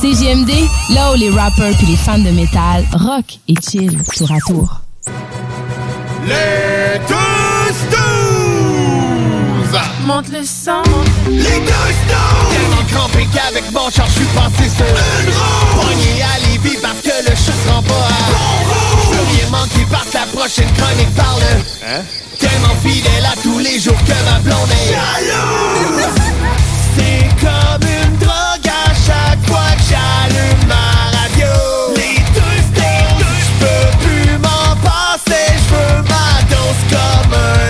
CGMD, là où les rappers puis les fans de métal rock et chill tour à tour. Les deux snooze! Monte le son. Les deux snooze! Tellement crampé qu'avec mon char, je suis passé sur une roue! Pogné à Lévis parce que le chat se rend pas à bon rouge! Je veux rien manquer parce que la prochaine chronique parle Hein? Tellement fidèle à tous les jours que ma blonde est jalouse! J'allume ma radio! Les deux snooze! Je peux plus m'en passer, je veux ma dose comme un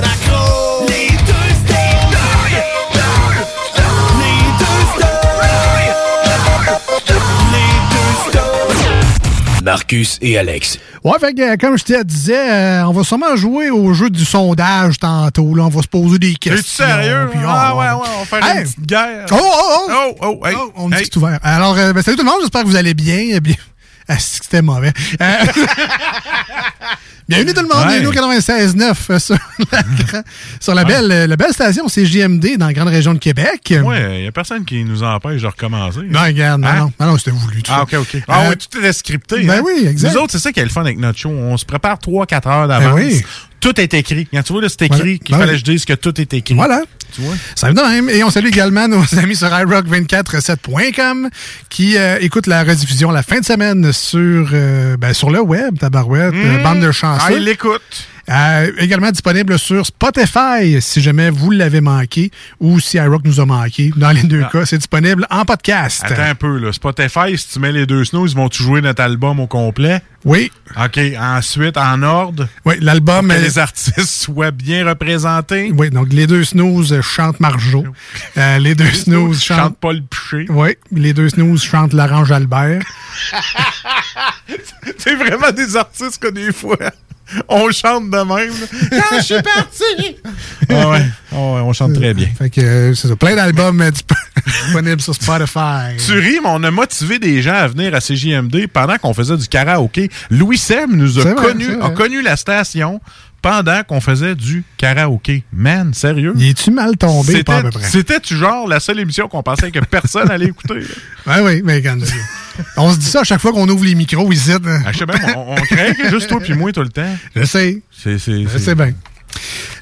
Marcus et Alex. Ouais, fait que, euh, comme je te disais, euh, on va sûrement jouer au jeu du sondage tantôt. Là. On va se poser des questions. Es-tu sérieux? puis, ah oh, ouais, ouais, on va faire Hey! une petite guerre. Oh, oh, oh! Oh, oh, hey, Oh, on dit hey. que c'est ouvert. Alors, euh, ben, salut tout le monde, j'espère que vous allez bien. Bien... Ah, c'était mauvais. Euh, Bienvenue tout le monde, Ouais. bienvenue au 96.9 euh, sur, la, sur la, belle, euh, la belle station CJMD dans la grande région de Québec. Ouais, il n'y a personne qui nous empêche de recommencer. Non, regarde, non, Hein? non, non, non, c'était voulu. tout Ah, ça. OK, OK. Ah, Euh, oui, tout était scripté. ben hein? oui, exact. Nous autres, c'est ça qui est le fun avec notre show. On se prépare 3-4 heures d'avance. Ben oui. Tout est écrit. Quand tu vois, là, c'est écrit Voilà. qu'il Ben fallait oui. que je dise que tout est écrit. Voilà. Tu vois? Ça me donne même. Et on salue également nos amis sur iRock247.com qui euh, écoutent la rediffusion la fin de semaine sur, euh, ben, sur le web, tabarouette, euh, bande de chansons. Ah, il l'écoute. Euh, également disponible sur Spotify si jamais vous l'avez manqué ou si iRock nous a manqué. Dans les deux Ah. cas, c'est disponible en podcast. Attends un peu, là. Spotify, si tu mets les deux snows, ils vont-tu jouer notre album au complet? Oui, OK. Ensuite, en ordre, oui, l'album. que euh, les artistes soient bien représentés? oui, donc les deux snooze chantent Marjo. Euh, les deux snooze Chante chantent. Paul Piché. Oui, les deux snooze chantent L'Orange Albert. C'est vraiment des artistes que des fois, on chante de même. Quand je suis parti! Ah ouais, ah ouais, on chante très bien. Fait que euh, c'est ça. Plein d'albums euh, disp- disponibles sur Spotify. Tu ris, mais on a motivé des gens à venir à CJMD pendant qu'on faisait du karaoké. Louis Sem nous a connu, vrai. a connu la station pendant qu'on faisait du karaoké. Man, sérieux? Il est-tu mal tombé, pas à peu près? C'était-tu genre la seule émission qu'on pensait que personne allait écouter? Ben oui, mais quand On se dit ça à chaque fois qu'on ouvre les micros ici. je sais bien, on, on craque juste toi puis moi tout le temps. Je sais. C'est, c'est, Je sais bien.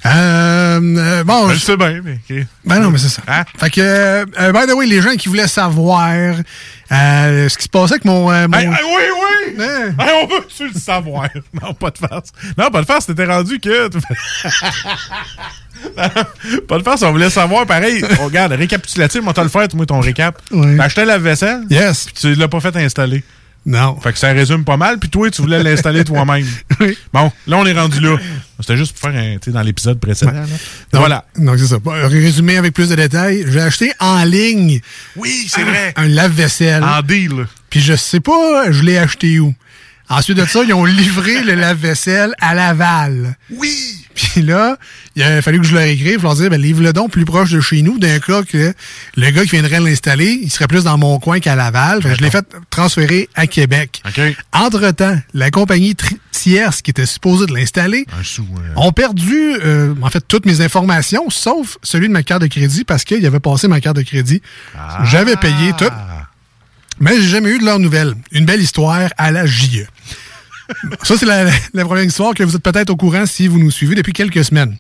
Euh, euh, bon, Ben, je sais bien, mais... ben non, mais c'est ça. Hein? Fait que, euh, euh, by the way, les gens qui voulaient savoir euh, ce qui se passait avec mon... euh, mon- Hey, hey, oui, oui! Hein? Hey, on veut-tu le savoir? Non, pas de farce. Non, pas de farce, t'étais rendu que... pas de farce, on voulait savoir, pareil. On regarde, récapitulatif, on t'a le faire, moi, ton récap. Oui. T'as acheté la vaisselle, Yes. puis tu l'as pas fait installer. Non. Fait que ça résume pas mal, puis toi, tu voulais l'installer toi-même. Oui. Bon, là, on est rendu là. C'était juste pour faire un, tu sais, dans l'épisode précédent. là. Donc, Voilà. Donc, c'est ça. Résumé avec plus de détails, j'ai acheté en ligne Oui, c'est vrai. un lave-vaisselle. En deal. Puis je sais pas, je l'ai acheté où. Ensuite de ça, ils ont livré le lave-vaisselle à Laval. Oui! Puis là, il a fallu que je leur écrive, leur dire, ben, livre-le donc plus proche de chez nous, d'un cas que le gars qui viendrait l'installer, il serait plus dans mon coin qu'à Laval. Fait je l'ai fait transférer à Québec. Entre-temps, la compagnie tierce qui était supposée de l'installer euh, ont perdu, euh, en fait, toutes mes informations, sauf celui de ma carte de crédit, parce qu'il avait passé ma carte de crédit. J'avais payé tout, Ah. mais j'ai jamais eu de leurs nouvelles. Une belle histoire à la JE. Ça, c'est la, la première histoire que vous êtes peut-être au courant si vous nous suivez depuis quelques semaines.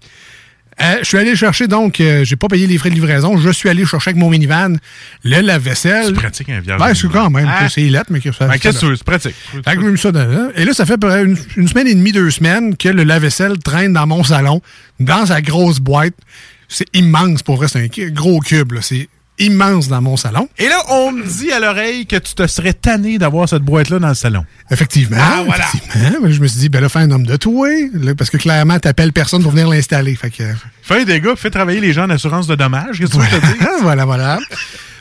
Euh, je suis allé chercher, donc, euh, j'ai pas payé les frais de livraison. Je suis allé chercher avec mon minivan le lave-vaisselle. C'est pratique, un vierge. Ben, c'est quand même. Ah. C'est lettre, mais que ça. Ben, qu'est-ce que? C'est pratique. fait que ça. Et là, ça fait une, une semaine et demie, deux semaines que le lave-vaisselle traîne dans mon salon, dans sa grosse boîte. C'est immense pour vrai. C'est un gros cube. là. C'est immense dans mon salon. Et là, on me dit à l'oreille que tu te serais tanné d'avoir cette boîte-là dans le salon. Effectivement. Ah, voilà. effectivement. Je me suis dit, ben là, fais un homme de toi. là, parce que clairement, t'appelles personne pour venir l'installer. Fait que. Fais un dégât, fais travailler les gens en assurance de dommages. Qu'est-ce que tu je te voilà, voilà.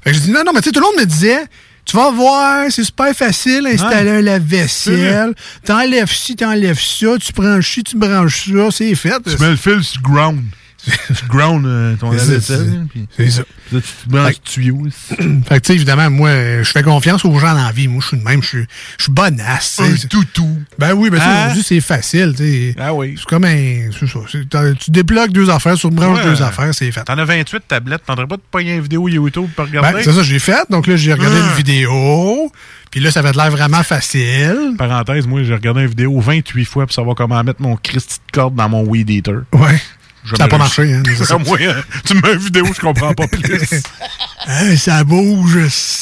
Fait que j'ai dit, non, non, mais tu sais, tout le monde me disait, tu vas voir, c'est super facile installer un lave-vaisselle. T'enlèves ci, t'enlèves ça, tu branches ci, tu branches ça, c'est fait. Tu mets le fil sur ground. Tu ground euh, ton C'est ça, lave-vaisselle. puis C'est ça. Là, tu te branches le tuyau. Fait que, tu sais, évidemment, moi, euh, je fais confiance aux gens dans la vie. Moi, je suis de même, je suis, bonasse. Un toutou. Ben oui, ben Hein? aujourd'hui, c'est facile, tu sais. Ah oui. C'est comme un. C'est ça. Tu débloques deux affaires, tu branches Ouais. deux affaires, c'est fait. T'en as 28 tablettes. T'en pas de pogner une vidéo YouTube pour Ben, regarder? c'est ça, j'ai fait. Donc là, j'ai regardé Ah. une vidéo. Puis là, ça avait l'air vraiment facile. Parenthèse, moi, j'ai regardé une vidéo 28 fois pour savoir comment mettre mon Christy de corde dans mon Weed Eater. Ouais. Ça n'a pas marché, hein. ça. Moi, tu me mets une vidéo, je comprends pas plus. Hein, ça bouge.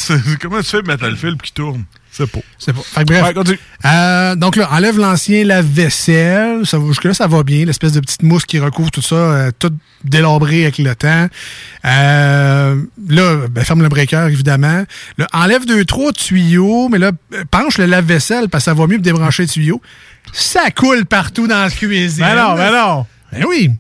Comment tu fais mettre le film qui tourne? C'est pas. C'est pas. Fait que bref. Ouais. Euh, donc là, enlève l'ancien lave-vaisselle. Jusque-là, ça va bien. L'espèce de petite mousse qui recouvre tout ça, euh, tout délabré avec le temps. Euh, là, ben, ferme le breaker, évidemment. Là, enlève deux, trois tuyaux, mais là, euh, penche le lave-vaisselle parce que ça va mieux que débrancher le tuyau. Ça coule partout dans la cuisine. Ben non, ben non. Ben oui.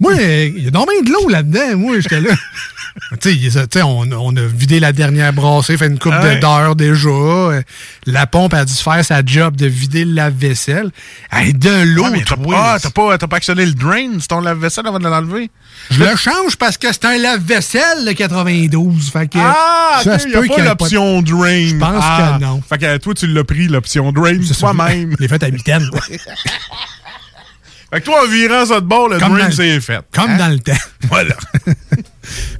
Moi, il y a normalement de l'eau là-dedans. Moi, j'étais là. tu sais, on, on a vidé la dernière brassée, fait une coupe Ah ouais. d'heures déjà. Euh, La pompe a dû faire sa job de vider le lave-vaisselle. Hey, de l'eau, Ouais, mais t'as pas, t'as pas, actionné le drain, c'est ton lave-vaisselle avant de l'enlever? Je le change parce que c'est un lave-vaisselle, le 92. Fait que, Ah, ça ok, se y a pas l'option drain. Je pense Ah. que non. Fait que toi, tu l'as pris, l'option drain, toi-même. L'ai fait à mitaine. Fait que toi, en virant ça de bord, le Comme dans- c'est fait. Comme Hein? dans le temps. Voilà.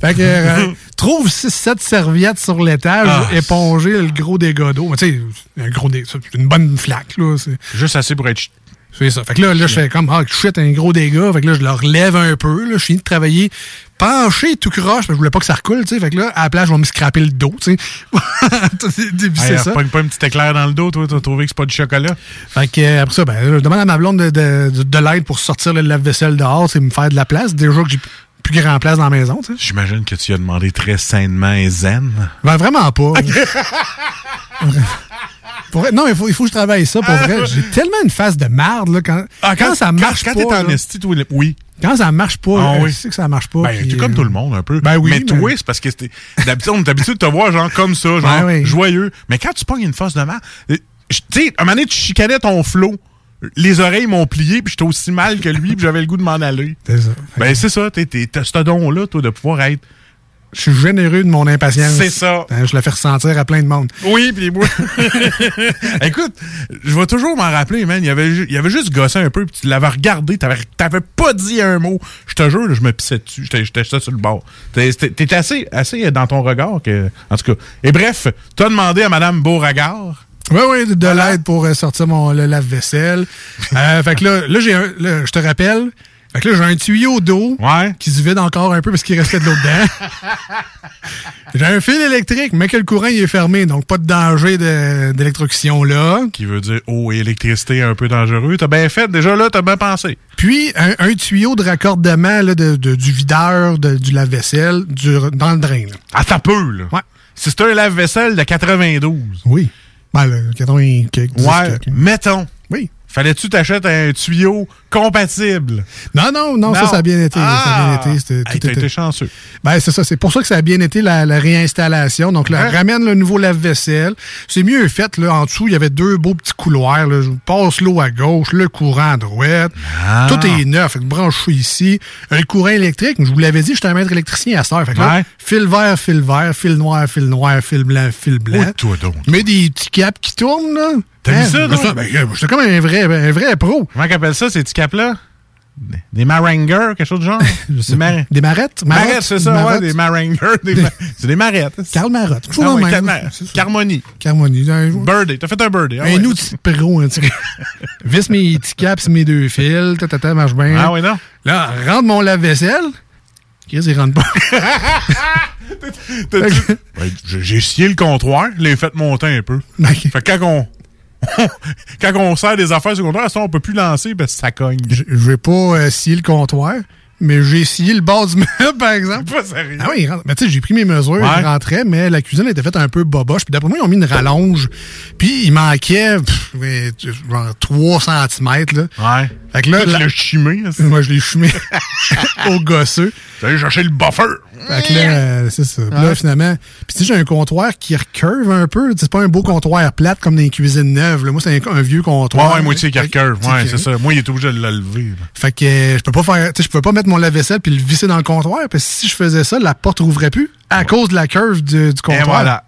Fait que, euh, trouve 6-7 serviettes sur l'étage, Ah. éponger le gros dégât d'eau. Mais Tu sais, un gros dégât, c'est une bonne flaque, là. C'est Juste assez pour être... ch- c'est ça. Fait que là, là je fais comme, ah, shit, un gros dégât. Fait que là, je le relève un peu, là. Je finis de travailler penché tout croche, parce que je voulais pas que ça recoule, tu sais. Fait que là, à la place, je vais me scraper le dos, tu sais. c'est Hey, ça. Pogne pas un petit éclair dans le dos, toi, t'as trouvé que c'est pas du chocolat? Fait que, euh, après ça, ben, je demande à ma blonde de, de, de- de l'aide pour sortir le lave-vaisselle dehors, c'est me faire de la place. Déjà que j'ai plus grand place dans la maison, tu sais. J'imagine que tu as demandé très sainement et zen. Ben, vraiment pas. Pour vrai- non, il faut, il faut que je travaille ça pour vrai. J'ai tellement une face de marde, là, quand, quand, ça marche Ah, quand, pas. Quand t'es en là, esti, toi, le- oui. quand ça marche pas, Ah euh, oui. je sais que ça marche pas. Ben, puis, t'es comme euh, tout le monde, un peu. Ben oui, Mais mais- toi, c'est parce que c'était- d'habitude, on est habitué de te voir, genre, comme ça, genre, Ben oui. joyeux. Mais quand tu pognes une face de mal, tu sais, à un moment donné, tu chicanais ton flot. Les oreilles m'ont plié, puis j'étais aussi mal que lui, puis j'avais le goût de m'en aller. C'est ça. Ben, c'est ça, t'es- t'es- t'as ce don-là, toi, de pouvoir être. Je suis généreux de mon impatience. C'est ça. Ben, je la fais ressentir à plein de monde. Oui, puis moi. Écoute, je vais toujours m'en rappeler, man. Il y avait, il y avait juste gossé un peu, puis tu l'avais regardé, t'avais, t'avais pas dit un mot. Je te jure, là, je me pissais dessus. J'étais, j'étais ça sur le bord. T'es- T'étais t'étais assez, assez dans ton regard que. En tout cas. Et bref, t'as demandé à Madame Beauregard. Oui, oui, de, de l'aide pour euh, sortir mon le lave-vaisselle. Euh, fait que là, là, j'ai un. là, je te rappelle. Fait que là, j'ai un tuyau d'eau Ouais. qui se vide encore un peu parce qu'il restait de l'eau dedans. j'ai un fil électrique, mais que le courant il est fermé, donc pas de danger d'électrocution là. Qui veut dire eau et électricité un peu dangereux. T'as bien fait. Déjà là, t'as bien pensé. Puis un, un tuyau de raccordement là, de, de- du videur de- du lave-vaisselle dans le drain. là. Ah, t'as peu, là. Ouais. Si c'est un lave-vaisselle de 92. Oui. Ben, le 80 quelques, 10 Ouais. Mettons. Oui. Fallait-tu t'achètes un tuyau compatible? Non, non, non, ça, Non. ça a bien été. Ça a Ah! bien été. Hey, tout été chanceux. Ben, c'est ça. C'est pour ça que ça a bien été la, la réinstallation. Donc, là, Hein? ramène le nouveau lave-vaisselle. C'est mieux fait. Là, en dessous, il y avait deux beaux petits couloirs. Là. Je passe l'eau à gauche, le courant à droite. Ah. Tout est neuf. Branche ça ici. Un courant électrique. Je vous l'avais dit, j'étais un maître électricien à cette heure. Fait que là, Ouais. fil vert, fil vert, fil noir, fil noir, fil blanc, fil blanc. Oui, toi donc? Mais des petits caps qui tournent, là. T'as Hein? vu ça, Ben, toi? ben, euh, J'étais comme un vrai, un vrai pro. Comment qu'appelle ça, ces petits caps-là? Des- marangers, quelque chose de genre? des, mar- Des marettes? marettes, c'est ça, ouais, des marangers. Des ma- C'est des marettes. Carl Marotte. Ah ouais. Carmonie. Un- Birdie. T'as fait un birdie. ah un ouais. outil pro, cas. Visse mes petits caps, mes deux fils, ta, ta, ta, marche bien. Ah oui, non? Là, rentre mon lave-vaisselle. Chris, il rentre pas. J'ai- scié le comptoir, l'ai fait monter un peu. Fait que quand on, quand on sert des affaires ce moment, on peut plus lancer parce que ça cogne. Je je vais pas euh, scier le comptoir, mais j'ai scié le bas du meuble, par exemple. Pas sérieux. Ah oui, il rentre. Mais tu sais, j'ai pris mes mesures, Ouais. il rentrait, mais la cuisine était faite un peu boboche. Puis d'après moi, ils ont mis une rallonge. Puis il manquait pff, genre 3 cm. Là. Ouais. Fait que là, Là, tu la- l'as chimé. là, c'est- moi, je l'ai fumé au gosseux. T'allais chercher le buffer. Fait que là, euh, c'est ça. Puis là, finalement, puis tu sais, j'ai un comptoir qui recurve un peu. C'est pas un beau comptoir plate comme dans les cuisines neuves. là. Moi, c'est un, un vieux Ouais, comptoir. ouais, moitié qui Fait que- recurve. Ouais, c'est ça. Moi, il est obligé de le lever. là. Fait que euh, je peux pas faire, tu sais, je peux pas mettre mon lave-vaisselle puis le visser dans le comptoir parce que si je faisais ça, la porte rouvrait plus à cause de la curve du, du comptoir. Et voilà.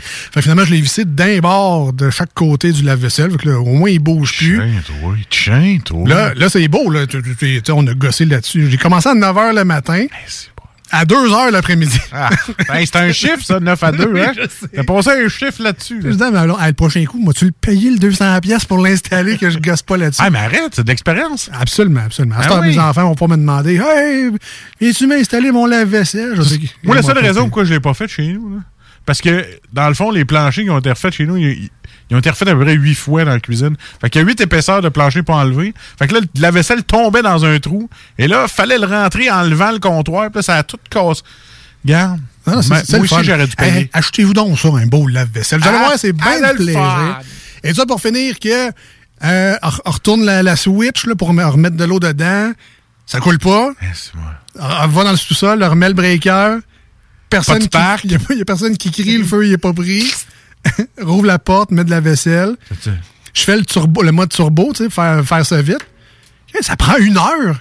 Fait que finalement, je l'ai vissé d'un bord de chaque côté du lave-vaisselle. Fait que là, au moins, il bouge plus. Tiens, toi. Tiens, toi. Là, là c'est beau. Là. Tu- tu- tu sais, on a gossé là-dessus. J'ai commencé à 9h le matin, Eh, à 2h l'après-midi. Ah, ben, c'est un chiffre, ça, 9 à 2. hein? T'as passé un chiffre là-dessus. Je là. me disais, mais alors, ah, le prochain coup, moi, tu le payé le 200$ pièces pour l'installer que je gosse pas là-dessus? Ah, mais arrête, c'est de l'expérience. Absolument, absolument. À Ah oui. mes enfants vont pas me demander Hey, viens-tu m'installer mon lave-vaisselle? Je Moi, la seule raison pourquoi je l'ai pas fait chez nous, là, parce que, dans le fond, les planchers qui ont été refaits chez nous, ils, ils ont été refaits à peu près huit fois dans la cuisine. Fait qu'il y a huit épaisseurs de plancher pas enlevés. Fait que là, la vaisselle tombait dans un trou. Et là, fallait le rentrer en levant le comptoir. Puis là, ça a tout cassé. Non, c'est moi aussi, j'aurais dû payer. Hey, Achetez-vous donc ça, un beau lave-vaisselle. Vous allez Ah, voir, c'est bien de plaisir. Et ça, pour finir, que euh, on- retourne la, la switch là, pour me- remettre de l'eau dedans. Ça coule pas. C'est moi. On va dans le sous-sol, on remet le breaker. Personne Pas de qui, il y, a personne qui crie, le feu il est pas pris. Rouvre la porte, met de la vaisselle. Je fais le turbo, le mode turbo, tu sais, faire, faire ça vite. Eh, Ça prend une heure.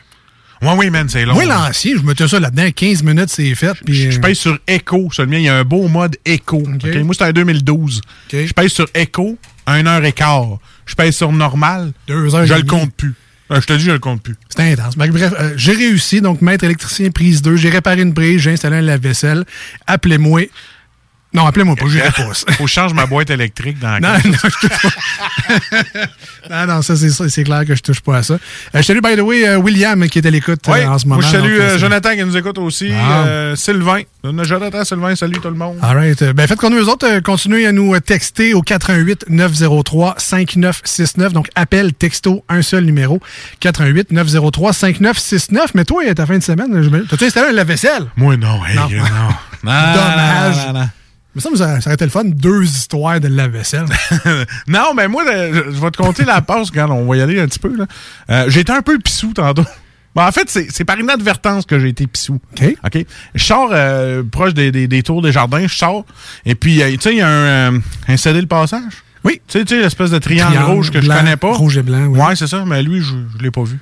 Ouais, oui, man, c'est long. Moi, l'ancien, je mettais ça là-dedans, 15 minutes, c'est fait. Je, je euh, sur Echo. Sur le mien, il y a un beau mode Echo. Moi, c'était en 2012. OK. Je pèse sur Echo, 1 heure et quart. Je pèse sur normal. Deux heures Je le compte plus. Euh, je te dis, je le compte plus. C'était intense. Bref, euh, j'ai réussi. Donc, maître électricien, prise 2. J'ai réparé une prise, j'ai installé un lave-vaisselle. Appelez-moi. Non, appelez-moi pas, j'irai pas. Faut que je change ma boîte électrique dans la Non, non, je touche pas. non, non, ça, c'est c'est clair que je touche pas à ça. Euh, je salue, by the way, euh, William qui est à l'écoute euh, en ce moment. moi, je salue donc, Jonathan qui nous écoute aussi. Ah. Sylvain. Jonathan, Sylvain, salut tout le monde. All right. Ben, faites comme nous autres, continuez à nous texter au 88 903 5969. Donc, appel, texto, un seul numéro. 88 903 5969. Mais toi, à ta fin de semaine, je t'as-tu installé un lave-vaisselle? Moi, non. hey, Non. non. Non, Dommage. non, non, non. Mais ça, ça, aurait été le fun, deux histoires de lave-vaisselle. Non, mais moi, je, je vais te compter la passe quand on va y aller un petit peu. là. Euh, j'ai été un peu pissou tantôt. Bon, en fait, c'est par inadvertance que j'ai été pissou. OK. OK. Je sors euh, proche des, des, des tours des jardins, je sors, et puis, euh, tu sais, il y a un, un cédé le passage. Oui. Tu sais, tu sais, l'espèce de triangle, Triangle rouge que blanc, je connais pas. rouge et blanc, oui. Ouais, c'est ça, mais lui, je, je l'ai pas vu.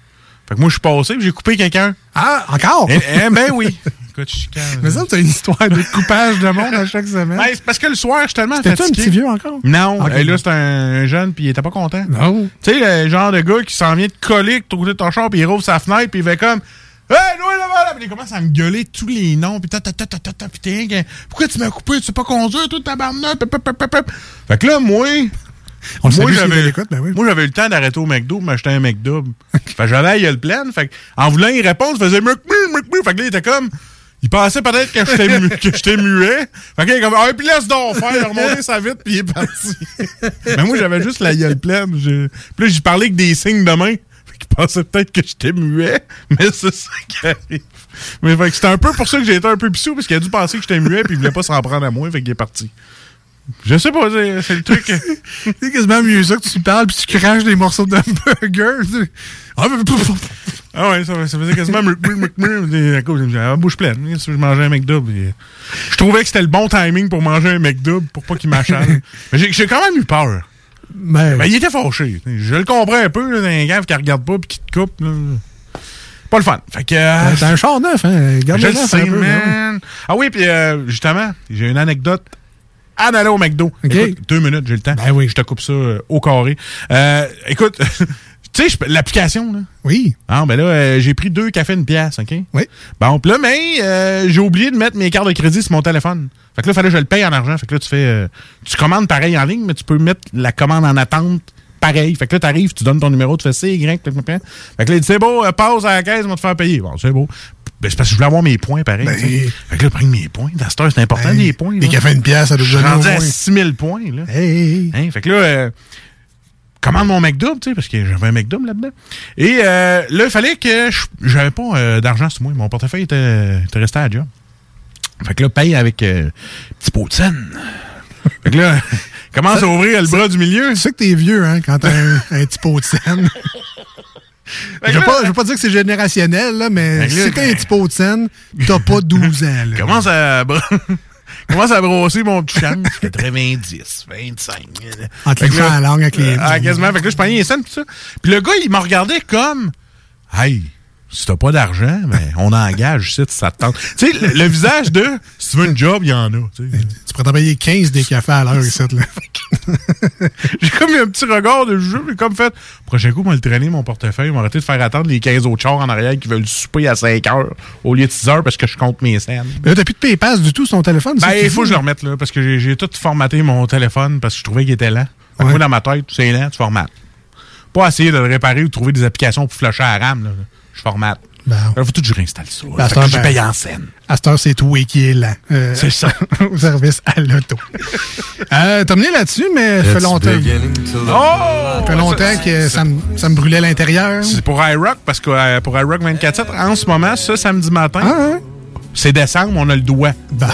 Fait que moi, je suis passé, puis j'ai coupé quelqu'un. Ah, encore? Eh, eh, ben oui. Je chicane. Mais ça, c'est une histoire de coupage de monde à chaque semaine. Ben, c'est parce que le soir, je suis tellement fatigué. un petit vieux encore? Non, et là, c'est un jeune, puis il était pas content. Non. Tu sais, le genre de gars qui s'en vient de coller de côté de ton char, puis il rouvre sa fenêtre, puis il fait comme Hey, nous, là, là, puis il commence à me gueuler tous les noms, puis ta, ta, ta, ta, ta, ta, puis t'es rien Pourquoi tu m'as coupé, tu sais pas conduire, tout tabarnak. Fait que là, moi, On le moi, j'avais ben oui. moi, j'avais eu le temps d'arrêter au McDo, pour m'acheter un McDouble. fait que j'avais la gueule pleine, fait que, en voulant y répondre, je faisais McMu. Fait que là, il était comme. Il pensait peut-être que j'étais mu- muet. Fait qu'il est comme, ah, puis laisse donc faire, il a remonté sa vite, puis il est parti. Mais moi, j'avais juste la gueule pleine. Puis là, j'y parlais avec des signes de main. Fait qu'il pensait peut-être que j'étais muet, mais c'est ça qui arrive. Mais fait que c'était un peu pour ça que j'ai été un peu pissou, parce qu'il a dû penser que j'étais muet, puis il voulait pas s'en prendre à moi, fait qu'il est parti. Je sais pas, c'est c'est le truc. C'est quasiment mieux ça que tu parles puis tu craches des morceaux de burger. tu- Ah, mais- Ah ouais, ça, ça faisait quasiment à cause, la bouche pleine. je mangeais un McDo, euh, je trouvais que c'était le bon timing pour manger un McDo pour pas qu'il m'achale. Mais j'ai- quand même eu peur. Ben, Ben, il était fâché. Je le comprends un peu, là, d'un gars qui regarde pas puis qui te coupe. là. Pas le fun. Fait que. euh, c'est un char neuf, hein. Garde je le sais, un peu. Ah oui, puis euh, justement, j'ai une anecdote en allant au McDo. OK. Écoute, deux minutes, j'ai le temps. Ben oui. Je te coupe ça euh, au carré. Euh, écoute, tu sais, l'application, là. Oui. Ah, ben là, euh, j'ai pris deux cafés une pièce, OK? Oui. Bon, puis là, mais j'ai oublié de mettre mes cartes de crédit sur mon téléphone. Fait que là, il fallait que je le paye en argent. Fait que là, tu fais. tu commandes pareil en ligne, mais tu peux mettre la commande en attente pareil. Fait que là, t'arrives, tu donnes ton numéro, tu fais C, Y. Fait que là, il dit, c'est beau, passe à la caisse, on va te faire payer. Bon, c'est beau. Ben, c'est parce que je voulais avoir mes points pareil. Ben. Fait que là, prendre mes points. Dans cette heure, c'est important, Hey, les points. Des là. cafés une pièce, ça doit Je donner au rendu à moins. 6000 points, là. Hey, hey, hey. Hein? Fait que là, euh, commande mon McDouble, tu sais, parce que j'avais un McDouble là-dedans. Et euh, là, il fallait que je- j'avais pas euh, d'argent sur moi. Mon portefeuille était, était resté à job. Fait que là, paye avec euh, petit pot de scène. fait que là, commence à ouvrir le bras du milieu. Tu sais que t'es vieux, hein, quand t'as un, un petit pot de scène. Je veux là, pas, je veux pas dire que c'est générationnel, là, mais là, si t'as un petit pot de scène, t'as pas 12 ans. Là. commence à, commence à brosser mon petit chance. 90, 25. En te la langue avec les. Ah, quasiment. Fait que là, je prenais les scènes, pis ça. Puis le gars, il m'a regardé comme, hey, si t'as pas d'argent, ben, on engage ici, ça te tente. Tu sais, le, le visage de, si tu veux une job, il y en a. tu pourrais travailler 15 des cafés à l'heure ici. Là. J'ai comme eu un petit regard de jeu, j'ai comme fait, prochain coup, moi, le traîner mon portefeuille, m'a arrêté de faire attendre les 15 autres chars en arrière qui veulent souper à 5 heures au lieu de 6 heures parce que je compte mes scènes. Mais là, t'as plus de PayPass du tout sur ton téléphone. Ben, il faut que je le remette, là, parce que j'ai- tout formaté mon téléphone parce que je trouvais qu'il était lent. Ouais. Moi, dans ma tête, c'est lent, tu formates. Pas essayer de le réparer ou de trouver des applications pour flusher à RAM, là. Je formate. Bon. Il faut tout que je réinstalle ça. Fait que attends, j'ai ben- payé en scène. À cette heure, c'est tout et qui est lent. Euh, C'est ça. au service à l'auto. euh, T'as mené là-dessus, mais ça fait longtemps. Oh! Ça fait longtemps que ça me, ça me brûlait l'intérieur. C'est pour iRock, parce que euh, pour iRock 24-7, en ce moment, ça, samedi matin, Ah, hein? c'est décembre, on a le doigt. Bon.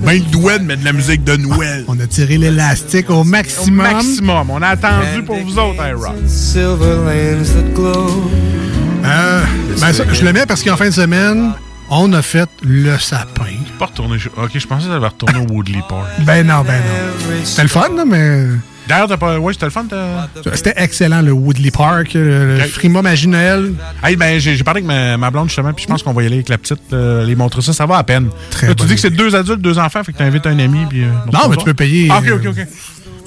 Ben le doigt de mettre de la musique de Noël. On a tiré l'élastique au Au maximum. maximum. On a attendu pour vous autres, iRock. Euh, ben ça, je le mets parce qu'en fin de semaine, on a fait le sapin. Pas retourner. chez- Ok, je pensais que ça allait retourner au Woodley Park. Ben non, ben non. C'était le fun, mais D'ailleurs, t'as pas. Ouais, c'était le fun. c'était excellent, le Woodley Park, le. Frima Magie Noël. Hey, ben, j'ai parlé avec ma, ma blonde justement, puis je pense qu'on va y aller avec la petite, euh, les montrer ça. Ça va à peine. Très Là, tu dis que c'est deux adultes, deux enfants, fait que t'invites un ami, puis. euh, Non, mais tu peux payer. Ah, ok, ok, ok.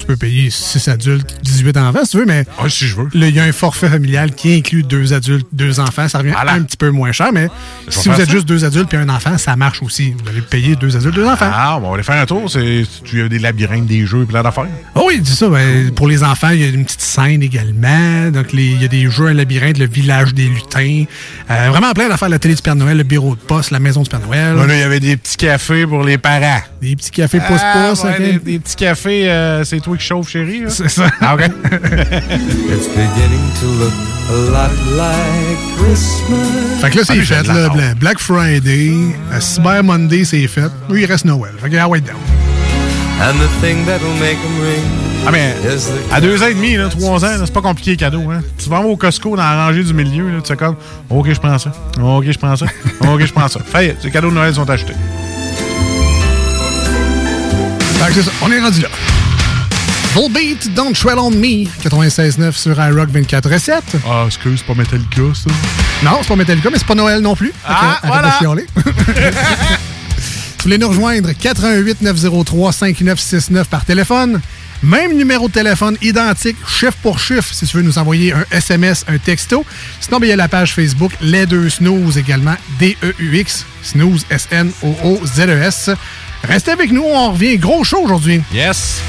Tu peux payer 6 adultes, 18 enfants, si tu veux, mais Ah, si je veux. il y a un forfait familial qui inclut deux adultes, deux enfants. Ça revient Voilà. un petit peu moins cher, mais Je si vous êtes ça. juste deux adultes puis un enfant, ça marche aussi. Vous allez payer deux adultes, deux enfants. Ah, bon, on va aller faire un tour. C'est, tu as des labyrinthes, des jeux, plein d'affaires. Ah oui, c'est ça. ben, pour les enfants, il y a une petite scène également. Donc, il y a des jeux, un labyrinthe, le village des lutins. Euh, vraiment plein d'affaires. La télé du Père Noël, le bureau de poste, la maison du Père Noël. Là, il y avait des petits cafés pour les parents. Des petits cafés pouce-pouce. Ah, ouais, ok? des, des petits cafés, euh, c'est toi qui chauffe, chérie. là? C'est ça. Ah, OK. Fait que là, c'est Ah, lui, j'ai fait. de la Là, tarte. Bla- Black Friday, euh, Cyber Monday, c'est fait. Lui, il reste Noël. Fait que, ah ouais, down. Ah, mais à deux ans et demi, là, trois ans, là, c'est pas compliqué, cadeau. Hein. Tu vas au Costco dans la rangée du milieu, là, tu sais comme, OK, je prends ça. OK, je prends ça. OK, je prends ça. Fait, les cadeaux de Noël sont achetés. Fait que c'est ça. On est rendu là. Full Beat, Don't Tread on Me, 96.9 sur iRock 24.7. Ah, excuse, c'est pas Metallica, ça. Non, c'est pas Metallica, mais c'est pas Noël non plus. Que, Ah, arrête voilà. Vous voulez nous rejoindre 88 903 5969 par téléphone. Même numéro de téléphone identique, chiffre pour chiffre, si tu veux nous envoyer un SMS, un texto. Sinon, ben, il y a la page Facebook Les Deux Snooze également, D-E-U-X, Snooze, S-N-O-O-Z-E-S. Restez avec nous, on revient. Gros show aujourd'hui. Yes.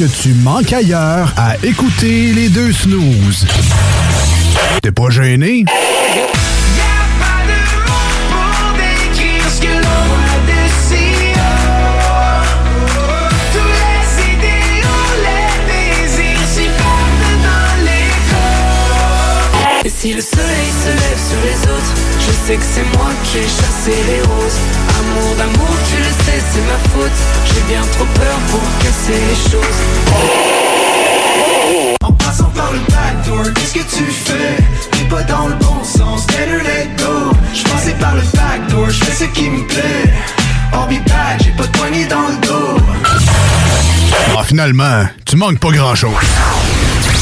Que tu manques ailleurs à écouter les deux snooze. T'es pas gêné? Si le soleil se lève sur les autres, je sais que c'est moi qui ai chassé les roses. Amour d'amour, tu le sais, c'est ma faute. J'ai bien trop peur pour casser les choses. Qui me plaît back, j'ai pas de poignée dans le dos Ah, finalement, tu manques pas grand-chose.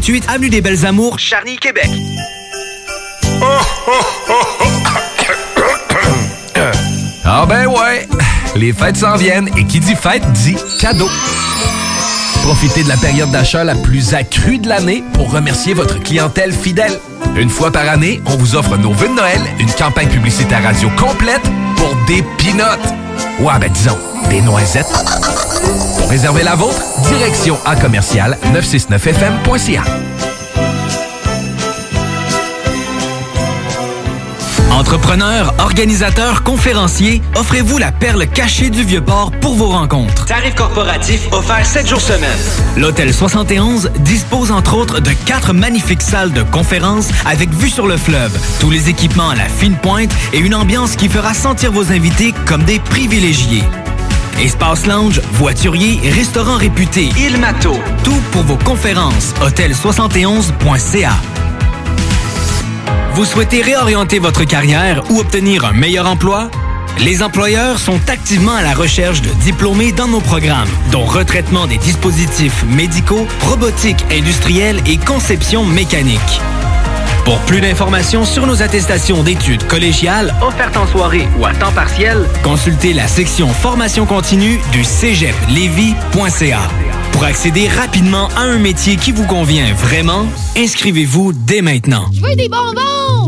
3648 Avenue des Belles Amours, Charny, Québec. Ah ben ouais, les fêtes s'en viennent et qui dit fête dit cadeau. Profitez de la période d'achat la plus accrue de l'année pour remercier votre clientèle fidèle. Une fois par année, on vous offre nos vœux de Noël, une campagne publicitaire radio complète pour des pinottes. Ouais, ben disons, des noisettes. Réserver la vôtre, direction à commercial 969fm.ca. Entrepreneurs, organisateurs, conférenciers, offrez-vous la perle cachée du Vieux-Port pour vos rencontres. Tarif corporatif offert 7 jours semaine. L'Hôtel 71 dispose entre autres de quatre magnifiques salles de conférences avec vue sur le fleuve, tous les équipements à la fine pointe et une ambiance qui fera sentir vos invités comme des privilégiés. Espace lounge, voiturier, restaurant réputé, Il Mato. Tout pour vos conférences. Hôtel71.ca. Vous souhaitez réorienter votre carrière ou obtenir un meilleur emploi? Les employeurs sont activement à la recherche de diplômés dans nos programmes, dont retraitement des dispositifs médicaux, robotique industrielle et conception mécanique. Pour plus d'informations sur nos attestations d'études collégiales offertes en soirée ou à temps partiel, consultez la section formation continue du cégeplevy.ca. Pour accéder rapidement à un métier qui vous convient vraiment, inscrivez-vous dès maintenant. Je veux des bonbons!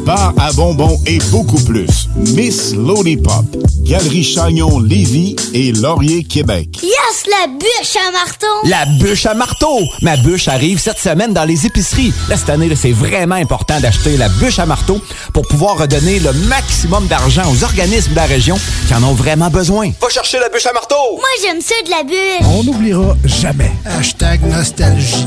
bar à bonbons et beaucoup plus. Miss Lollipop, Galerie Chagnon Lévis et Laurier Québec. Yes, la bûche à marteau! La bûche à marteau! Ma bûche arrive cette semaine dans les épiceries. Là, cette année, c'est vraiment important d'acheter la bûche à marteau pour pouvoir redonner le maximum d'argent aux organismes de la région qui en ont vraiment besoin. Va chercher la bûche à marteau! Moi, j'aime ça de la bûche! On n'oubliera jamais. Hashtag nostalgie.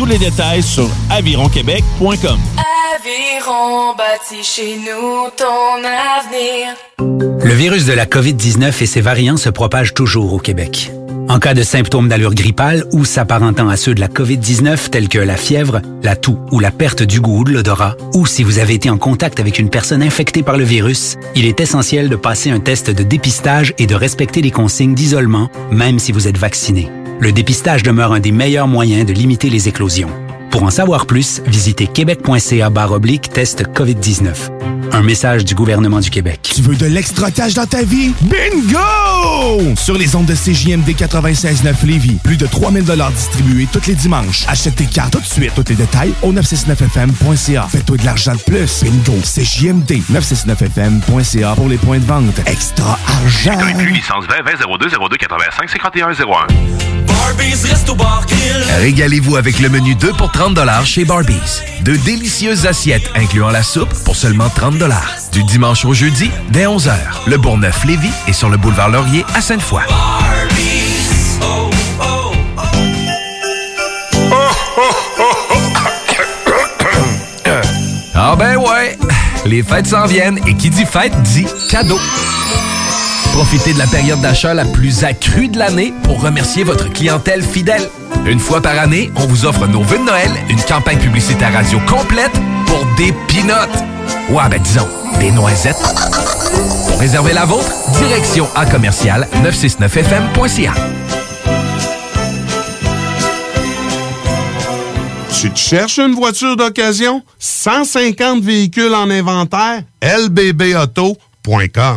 Tous les détails sur avironquebec.com. Aviron bâti chez nous ton avenir. Le virus de la COVID-19 et ses variants se propagent toujours au Québec. En cas de symptômes d'allure grippale ou s'apparentant à ceux de la COVID-19 tels que la fièvre, la toux ou la perte du goût ou de l'odorat, ou si vous avez été en contact avec une personne infectée par le virus, il est essentiel de passer un test de dépistage et de respecter les consignes d'isolement, même si vous êtes vacciné. Le dépistage demeure un des meilleurs moyens de limiter les éclosions. Pour en savoir plus, visitez québec.ca oblique test COVID-19. Un message du gouvernement du Québec. Tu veux de l'extra cash dans ta vie? Bingo! Sur les ondes de CJMD 96.9 Lévis, plus de 3000 distribués tous les dimanches. Achète tes cartes tout de suite. Tous les détails au 969FM.ca. Fais-toi de l'argent de plus. Bingo! CJMD 969FM.ca pour les points de vente. Extra argent! licence 20 20 02 02 85 51 01. Régalez-vous avec le menu 2 pour 30 chez Barbies. De délicieuses assiettes incluant la soupe pour seulement 30 Du dimanche au jeudi, dès 11h. Le Bourgneuf-Lévis est sur le boulevard Laurier à Sainte-Foy. Ah ben ouais, les fêtes s'en viennent et qui dit fête dit cadeau. Profitez de la période d'achat la plus accrue de l'année pour remercier votre clientèle fidèle. Une fois par année, on vous offre nos vœux de Noël, une campagne publicitaire radio complète pour des pinottes. Ouais, ben disons, des noisettes. Pour réserver la vôtre, direction à commercial 969fm.ca. Tu te cherches une voiture d'occasion? 150 véhicules en inventaire? lbbauto.com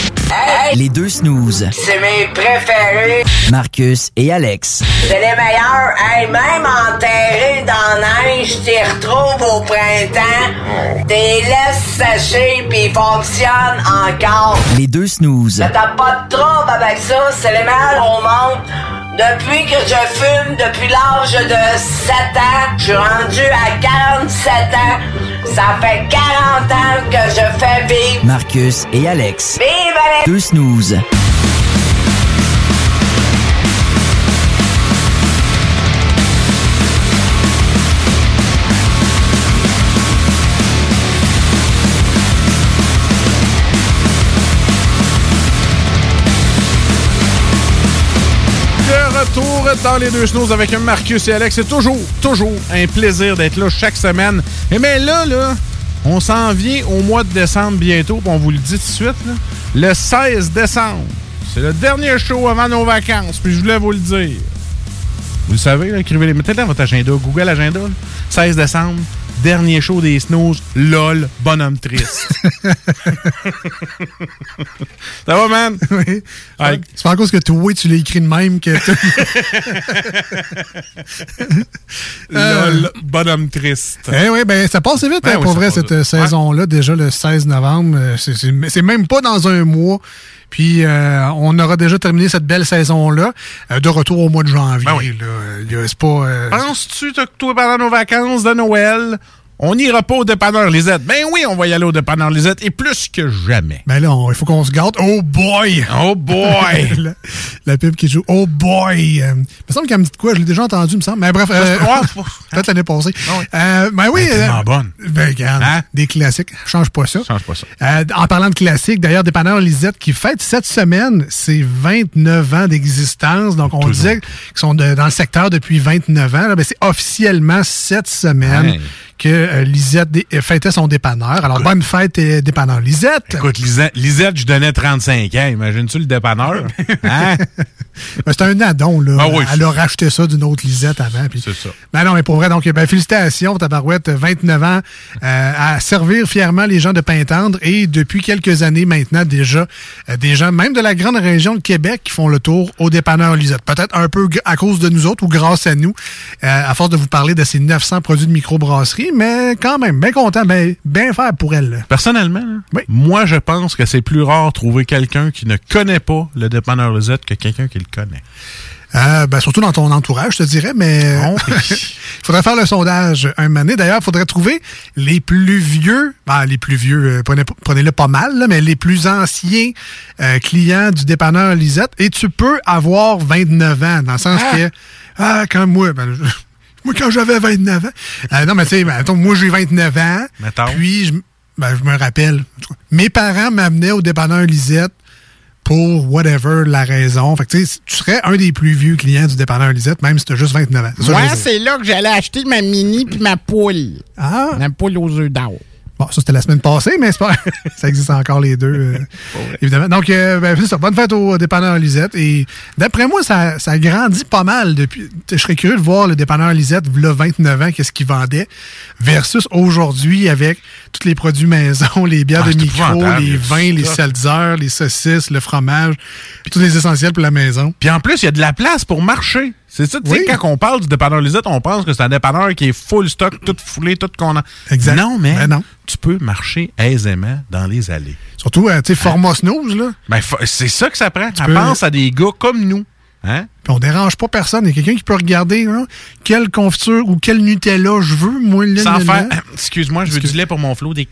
Les deux snooze. C'est mes préférés. Marcus et Alex. C'est les meilleurs. Hey, même enterrés dans la neige, t'y retrouves au printemps. T'es laisses sécher puis ils fonctionnent encore. Les deux snooze. T'as pas de trouble avec ça. C'est les meilleurs au monde. Depuis que je fume, depuis l'âge de 7 ans, je suis rendu à 47 ans. Ça fait 40 ans que je fais vivre. Marcus et Alex. Vive les... Deux snooze. Dans les deux snows avec Marcus et Alex. C'est toujours, toujours un plaisir d'être là chaque semaine. Et mais là, là, on s'en vient au mois de décembre bientôt, on vous le dit tout de suite. Le 16 décembre, c'est le dernier show avant nos vacances, puis je voulais vous le dire. Vous le savez, là, écrivez-les. Mettez dans votre agenda, Google Agenda. là. 16 décembre, dernier show des snows, lol, bonhomme triste. Ça va, man? Oui. Ouais. C'est pas à cause que toi, tu l'as écrit de même que. Lol, bonhomme triste. Eh oui, ben ça passe vite Ben hein, oui, pour vrai cette euh, saison-là, déjà le 16 novembre. euh, c'est même pas dans un mois. Puis euh, on aura déjà terminé cette belle saison-là. euh, de retour au mois de janvier. Ben oui. là. Pas. euh, Penses-tu que toi, pendant nos vacances de Noël, on n'ira pas au dépanneur Lisette? Ben oui, on va y aller au dépanneur Lisette, et plus que jamais. Ben là, il faut qu'on se garde. Oh boy! Oh boy! la, la pub qui joue Oh boy! Euh, il me semble qu'elle me dit quoi? Je l'ai déjà entendu, il me semble. Mais bref, euh, peut-être l'année passée. Euh, ben oui, Elle est tellement euh, bonne. Ben, regarde, des classiques. Change pas ça. Hein? Change pas ça. Euh, en parlant de classiques, d'ailleurs, Dépanneur Lisette qui fête cette semaine ses 29 ans d'existence. Donc, on disait qu'ils sont de- dans le secteur depuis 29 ans. Là, ben, c'est officiellement cette semaine Hey. Que euh, Lisette euh, fêtait son dépanneur. Alors, bonne fête, euh, Dépanneur Lisette. Écoute, Lisette, Lisette, je donnais 35 ans. Imagines-tu le dépanneur? Hein? Ben, c'est un addon, là. Ah oui, Elle a racheté ça d'une autre Lisette avant. C'est ça. Ben non, mais pour vrai, donc, ben, félicitations, Tabarouette, 29 ans, euh, à servir fièrement les gens de Pintendre et depuis quelques années maintenant déjà, euh, des gens, même de la grande région de Québec, qui font le tour au dépanneur Lisette. Peut-être un peu à cause de nous autres ou grâce à nous, euh, à force de vous parler de ces 900 produits de microbrasserie, mais quand même, bien content, ben, bien faire pour elle. là. Personnellement, là, moi, je pense que c'est plus rare trouver quelqu'un qui ne connaît pas le dépanneur Lisette que quelqu'un qui le connaît. Euh, ben, surtout dans ton entourage, je te dirais, mais il faudrait faire le sondage un donné. D'ailleurs, il faudrait trouver les plus vieux, ben, les plus vieux, euh, prenez- prenez-le pas mal, là, mais les plus anciens euh, clients du dépanneur Lisette. Et tu peux avoir 29 ans, dans le sens Ah! que, ah, comme moi, ben, je- moi, quand j'avais 29 ans, euh, non, mais tu sais, ben, attends, moi, j'ai 29 ans, Mettons. puis je, ben, je me rappelle, mes parents m'amenaient au dépanneur Lisette pour whatever la raison. Fait que, tu sais, tu serais un des plus vieux clients du dépanneur Lisette, même si tu as juste 29 ans. Moi, c'est là que j'allais acheter ma mini puis ma poule. Ah. Ma poule aux œufs d'or. Bon, ça, c'était la semaine passée, mais pas... ça existe encore les deux, euh, évidemment. Donc, euh, ben, c'est ça. Bonne fête au dépanneur Lisette. Et d'après moi, ça, ça grandit pas mal depuis... Je serais curieux de voir le dépanneur Lisette, là, 29 ans, qu'est-ce qu'il vendait, versus aujourd'hui, avec tous les produits maison, les bières Ah, de micro, les vins, les seltzers, les saucisses, le fromage, puis tous les essentiels pour la maison. Puis en plus, il y a de la place pour marcher. C'est ça, tu sais, Oui. quand on parle du dépanneur Lisette, on pense que c'est un dépanneur qui est full stock, tout foulé, tout qu'on a. Exact. Non, mais Ben non. tu peux marcher aisément dans les allées. Surtout, euh, tu sais, format snooze, là. Ben, c'est ça que ça prend. Tu penses à des gars comme nous. Hein? Puis on dérange pas personne. Il y a quelqu'un qui peut regarder hein, quelle confiture ou quel Nutella je veux, moi, là, Sans faire, excuse-moi, je veux du lait pour mon flot des...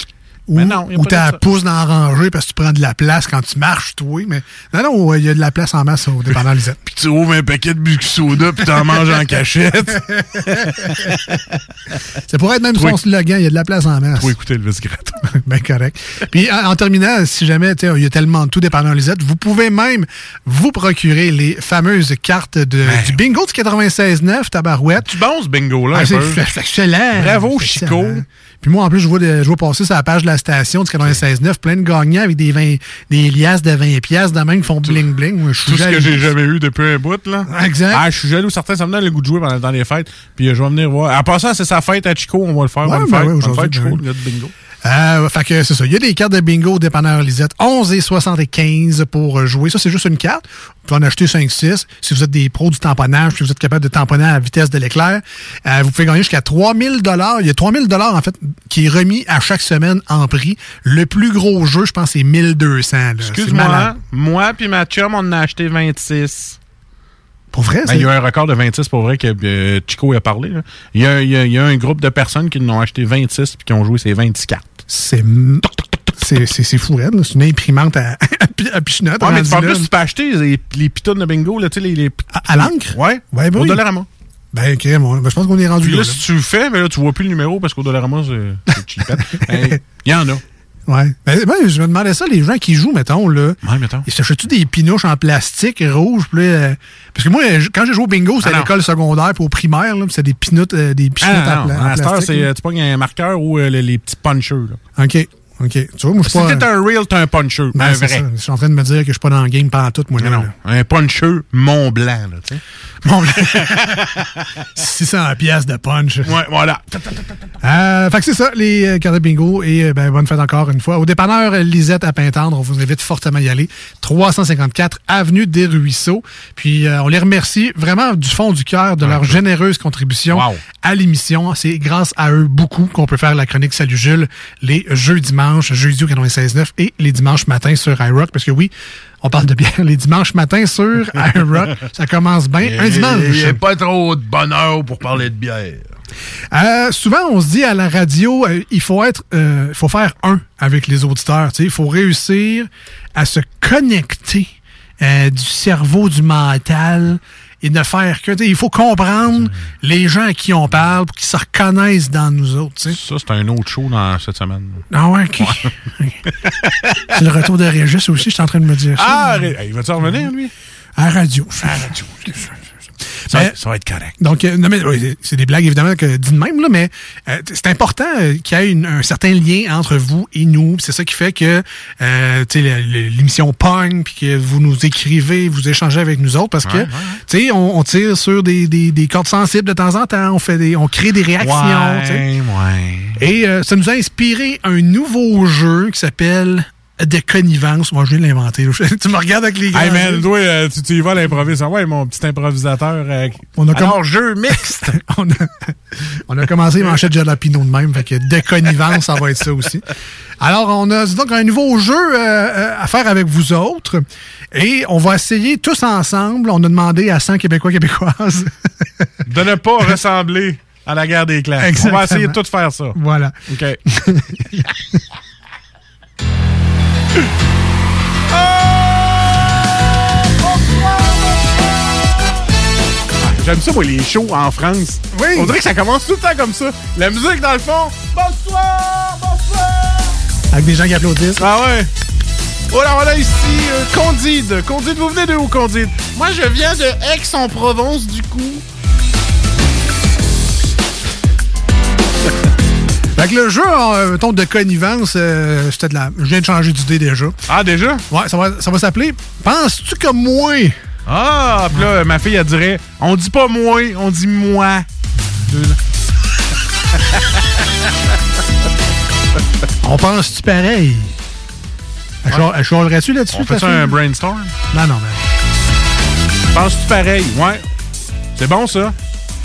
Ou, ou t'as la pousse dans la rangée parce que tu prends de la place quand tu marches, toi. Mais non, non, il y a de la place en masse au dépanneur Lisette. Puis tu ouvres un paquet de biscuits soda puis t'en manges en cachette. Ça pourrait être même Toi- son slogan, il y a de la place en masse. Pour écouter le vis gratin. ben correct. Puis en, en terminant, si jamais tu sais, il y a tellement de tout dépanneur Lisette, vous pouvez même vous procurer les fameuses cartes de, du bingo du 96.9 Tabarouette. Tu bon ce bingo-là, Ah, un c'est excellent. Bravo, Chico. Puis moi, en plus, je vois, de- je vois passer sur la page de la station du 96.9 plein de gagnants avec des, 20 des liasses de 20 pièces de même qui font bling-bling. Tout ce que j'ai jamais eu depuis un bout, là. Exact. Ah, je suis jaloux. Certains, ça me donne le goût de jouer pendant le temps des fêtes. Puis euh, je vais venir voir. En passant, c'est sa fête à Chico. On va le faire. Ouais, bonne ben fête. ouais, bonne aujourd'hui, fête, Chico, le gars de bingo. Euh, fait que c'est ça. Il y a des cartes de bingo au dépanneur Lisette. 11 et 75 pour jouer. Ça, c'est juste une carte. Pouvez en acheter 5-6. Si vous êtes des pros du tamponnage, si vous êtes capable de tamponner à la vitesse de l'éclair, euh, vous pouvez gagner jusqu'à 3000 dollars. Il y a 3000 dollars en fait qui est remis à chaque semaine en prix. Le plus gros jeu, je pense, c'est 1200. là. C'est Excuse-moi, moi puis ma chum, on en a acheté 26. Pour vrai, Ben, il y a un record de 26 pour vrai que euh, Chico a parlé. là. Il y a, il y a- il y a un groupe de personnes qui en ont acheté 26 puis qui ont joué ces 26 cartes. C'est c'est fou, raide. C'est une imprimante à, à, à. Ouais, mais rendu en plus, tu peux acheter les, les pitons de bingo, là, tu sais, les, les- à, à l'encre? Ouais. Ouais, ben au oui. Dollarama. Ben, ok, moi, ben, je pense qu'on est rendu Puis là. là, si tu le fais, ben là, tu vois plus le numéro parce qu'au Dollarama, c'est c'est cheapette. Il y en a. Ouais. Ben, ben, je me demandais ça, les gens qui jouent, mettons, là. Ouais, mettons. Ils s'achètent-tu des pinouches en plastique rouge? Puis euh, parce que moi, quand j'ai joué au bingo, c'est Ah à l'école secondaire, puis au primaire, là, puis c'est des pinottes, euh, des Ah, en, pla- en À cette heure, plastique. euh, tu pognes un marqueur ou euh, les, les petits punchers. Là. OK. OK. Tu vois, moi, je suis Si pas. t'es un real, t'es un puncher. Ben, un vrai. ça. Je suis en train de me dire que je suis pas dans le game pendant tout, moi. là, Non, là. non. Un puncher Mont Blanc, là, tu sais. Bon, 600 pièces de punch. Ouais, voilà. Euh, fait que c'est ça, les euh, cartes de bingo. Et euh, ben, bonne fête encore une fois. Au dépanneur euh, Lisette à Pintendre, on vous invite fortement à y aller. 354 Avenue des Ruisseaux. Puis euh, on les remercie vraiment du fond du cœur de leur généreuse contribution Wow. à l'émission. C'est grâce à eux beaucoup qu'on peut faire la chronique Salut Jules les jeux dimanches, jeudi au 96.9 et les dimanches matins sur iRock. Parce que oui, on parle de bière les dimanches matins sur iRock. Ça commence bien un dimanche. Il n'y a pas trop de bonheur pour parler de bière. Euh, souvent, on se dit à la radio, euh, il faut être, euh, faut faire un avec les auditeurs. Il faut réussir à se connecter du cerveau, du mental et ne faire que. Il faut comprendre les gens à qui on parle pour qu'ils se reconnaissent dans nous autres. tu sais. Ça, c'est un autre show dans cette semaine. Ah ouais, ok. C'est le retour de Régis aussi, je suis en train de me dire ça. Ah, il va-tu revenir, lui? À la radio. À la radio. Ça, Mais- ça va être correct. Donc, euh, non, mais, oui, c'est des blagues évidemment que dit de même, là, mais euh, c'est important euh, qu'il y ait une- un certain lien entre vous et nous. C'est ça qui fait que euh, l'émission pogne, puis que vous nous écrivez, vous échangez avec nous autres, parce que Ouais, ouais, tu sais, on, on tire sur des, des, des cordes sensibles de temps en temps, on fait des, on crée des réactions. Et euh, ça nous a inspiré un nouveau jeu qui s'appelle de connivence. Moi, je viens de l'inventer. tu me regardes avec les gars. Hey man, toi, euh, tu, tu y vas à l'improviste. Ouais, mon petit improvisateur. euh, On a Alors, jeu mixte. on, a, on a commencé manchette jalapino de même, fait que déconnivence, ça va être ça aussi. Alors, on a donc un nouveau jeu euh, à faire avec vous autres. Et on va essayer tous ensemble. On a demandé à 100 Québécois, Québécoises. de ne pas ressembler à la guerre des clans. On va Exactement. essayer de tout faire ça. voilà. OK. J'aime ça, moi, les shows en France. Oui. On dirait que ça commence tout le temps comme ça. La musique, dans le fond. Bonsoir, bonsoir. Avec des gens qui applaudissent. Ah ouais. Oh là, on a ici euh, Condide. Condide, vous venez de où, Condide? Moi, je viens de Aix-en-Provence, du coup. Fait que le jeu, euh, ton de connivence, euh, c'était de la. Je viens de changer d'idée déjà. Ah, déjà? Ouais, ça va, ça va s'appeler Penses-tu comme moi? Ah, puis là, ma fille, elle dirait on dit pas moi, on dit moi. Deux- On pense-tu pareil? Elle Elle chialerait-tu là-dessus? On fait ça un brainstorm? Non, non, mais. Penses-tu pareil? Ouais. C'est bon, ça.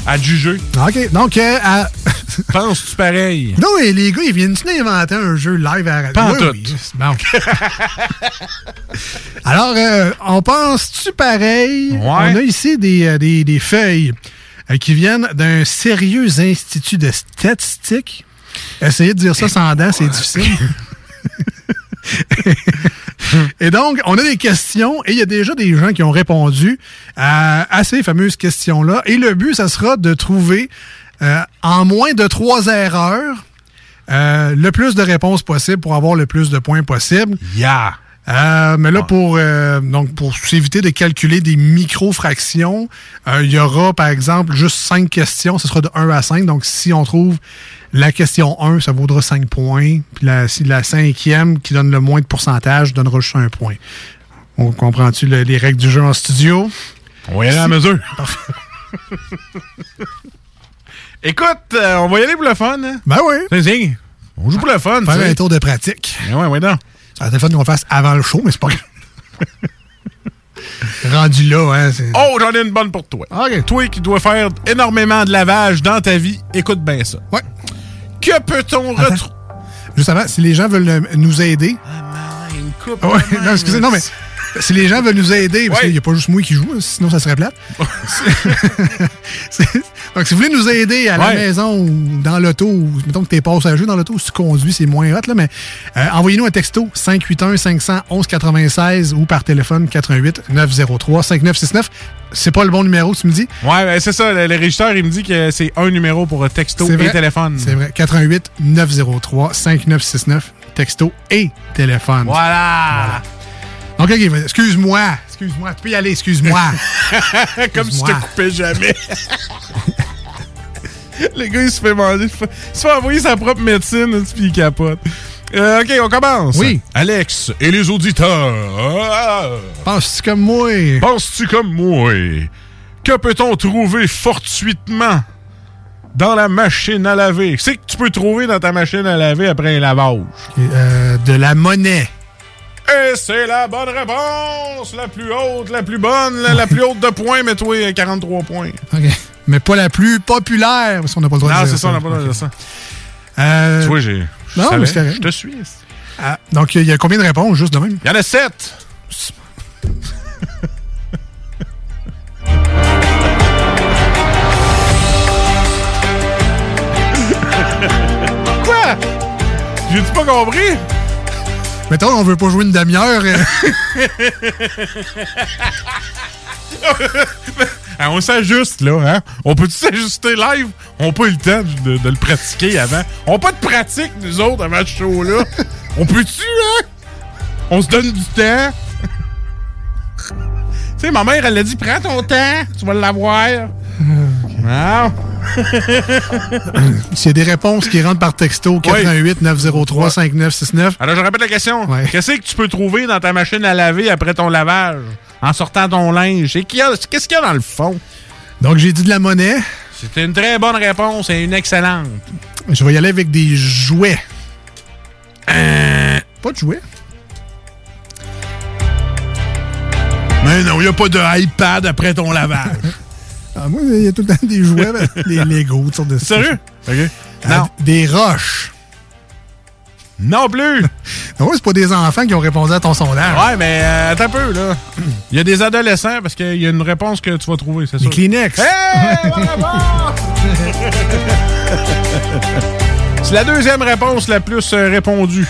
À juger. OK, donc, euh, à- Penses-tu pareil? Non, mais les gars, ils viennent d'inventer un jeu live à la radio. Oui, tout. oui, bon. Alors, euh, on pense-tu pareil? Ouais. On a ici des, euh, des, des feuilles euh, qui viennent d'un sérieux institut de statistique. Essayez de dire ça sans dents, c'est difficile. et donc, on a des questions et il y a déjà des gens qui ont répondu à, à ces fameuses questions-là. Et le but, ça sera de trouver euh, en moins de trois erreurs euh, le plus de réponses possible pour avoir le plus de points possible. Yeah! Euh, mais là, pour, euh, donc pour s'éviter de calculer des micro-fractions, euh, il y aura, par exemple, juste cinq questions. Ce sera de 1 à 5. Donc, si on trouve la question 1, ça vaudra 5 points. Puis la, si la cinquième, qui donne le moins de pourcentage, donnera juste un point. On comprend-tu le- les règles du jeu en studio? On va y aller à la mesure. Écoute, euh, on va y aller pour le fun. Hein? Ben oui. Vas-y. On joue pour le fun. Faire un tour de pratique. Ben ouais, ouais, non. Ça le fun qu'on fasse avant le show, mais c'est pas grave. Rendu là, hein. Oh, j'en ai une bonne pour toi. Toi qui dois faire énormément de lavage dans ta vie, écoute bien ça. Ouais. Que peut-on retrouver? Juste avant, si les gens veulent nous aider. Ah ouais, non, excusez, non, mais si les gens veulent nous aider, parce qu'il n'y a pas juste moi qui joue, hein, sinon ça serait plate. Donc, si vous voulez nous aider à la maison ou dans l'auto, ou mettons que t'es passager dans l'auto, si tu conduis, c'est moins hot, là, mais euh, envoyez-nous un texto 581-511-96 ou par téléphone 88-903-5969. C'est pas le bon numéro, tu me dis? Ouais, ben, c'est ça. Le, le régisseur, il me dit que c'est un numéro pour texto C'est et téléphone. C'est vrai. 88 903 5969 texto et téléphone. Voilà. Donc, OK, excuse-moi. Excuse-moi. Tu peux y aller, excuse-moi. Comme si Excuse-moi. te coupais jamais. Le gars, il se fait manger. Il se fait- envoyer sa propre médecine, puis il capote. Euh, OK, on commence. Oui. Alex et les auditeurs. Penses-tu comme moi? Penses-tu comme moi? Que peut-on trouver fortuitement dans la machine à laver? C'est que tu peux trouver dans ta machine à laver après un lavage. Euh, de la monnaie. Et c'est la bonne réponse! La plus haute, la plus bonne, la, la plus haute de points, mais toi, 43 points. OK. Mais pas la plus populaire, parce qu'on n'a pas le droit Non, de dire c'est ça, on n'a pas le droit de dire ça. Euh, Tu vois, j'ai. non, savais, mais c'est correct. Je te suis. ah, donc, il y a combien de réponses, juste de même? Il y en a 7! Quoi? J'ai-tu pas compris? Mettons, on veut pas jouer une demi-heure. Hein, on s'ajuste, là. Hein? On peut-tu s'ajuster live? On n'a pas eu le temps de, de le pratiquer avant. On n'a pas de pratique, nous autres, avant ce show-là. on peut-tu, hein? On se donne du temps. tu sais, ma mère, elle a dit, prends ton temps, tu vas l'avoir. Non. S'il y a des réponses qui rentrent par texto, 88 903 5969. Alors, je répète la question. Qu'est-ce que tu peux trouver dans ta machine à laver après ton lavage? En sortant ton linge? Qu'est-ce qu'il y a dans le fond? Donc, j'ai dit de la monnaie. C'était une très bonne réponse et une excellente. Je vais y aller avec des jouets. Euh. Pas de jouets. Mais non, il n'y a pas de iPad après ton lavage. Ah, moi, il y a tout le temps des jouets, des Lego, toutes sortes de Sérieux? OK. Ah, Des roches. Non plus! non, c'est pas des enfants qui ont répondu à ton sondage. Ouais, mais euh, attends un peu, là. Il y a des adolescents parce qu'il y a une réponse que tu vas trouver, c'est Des sûr. Kleenex. Hey! C'est la deuxième réponse la plus euh, répondue.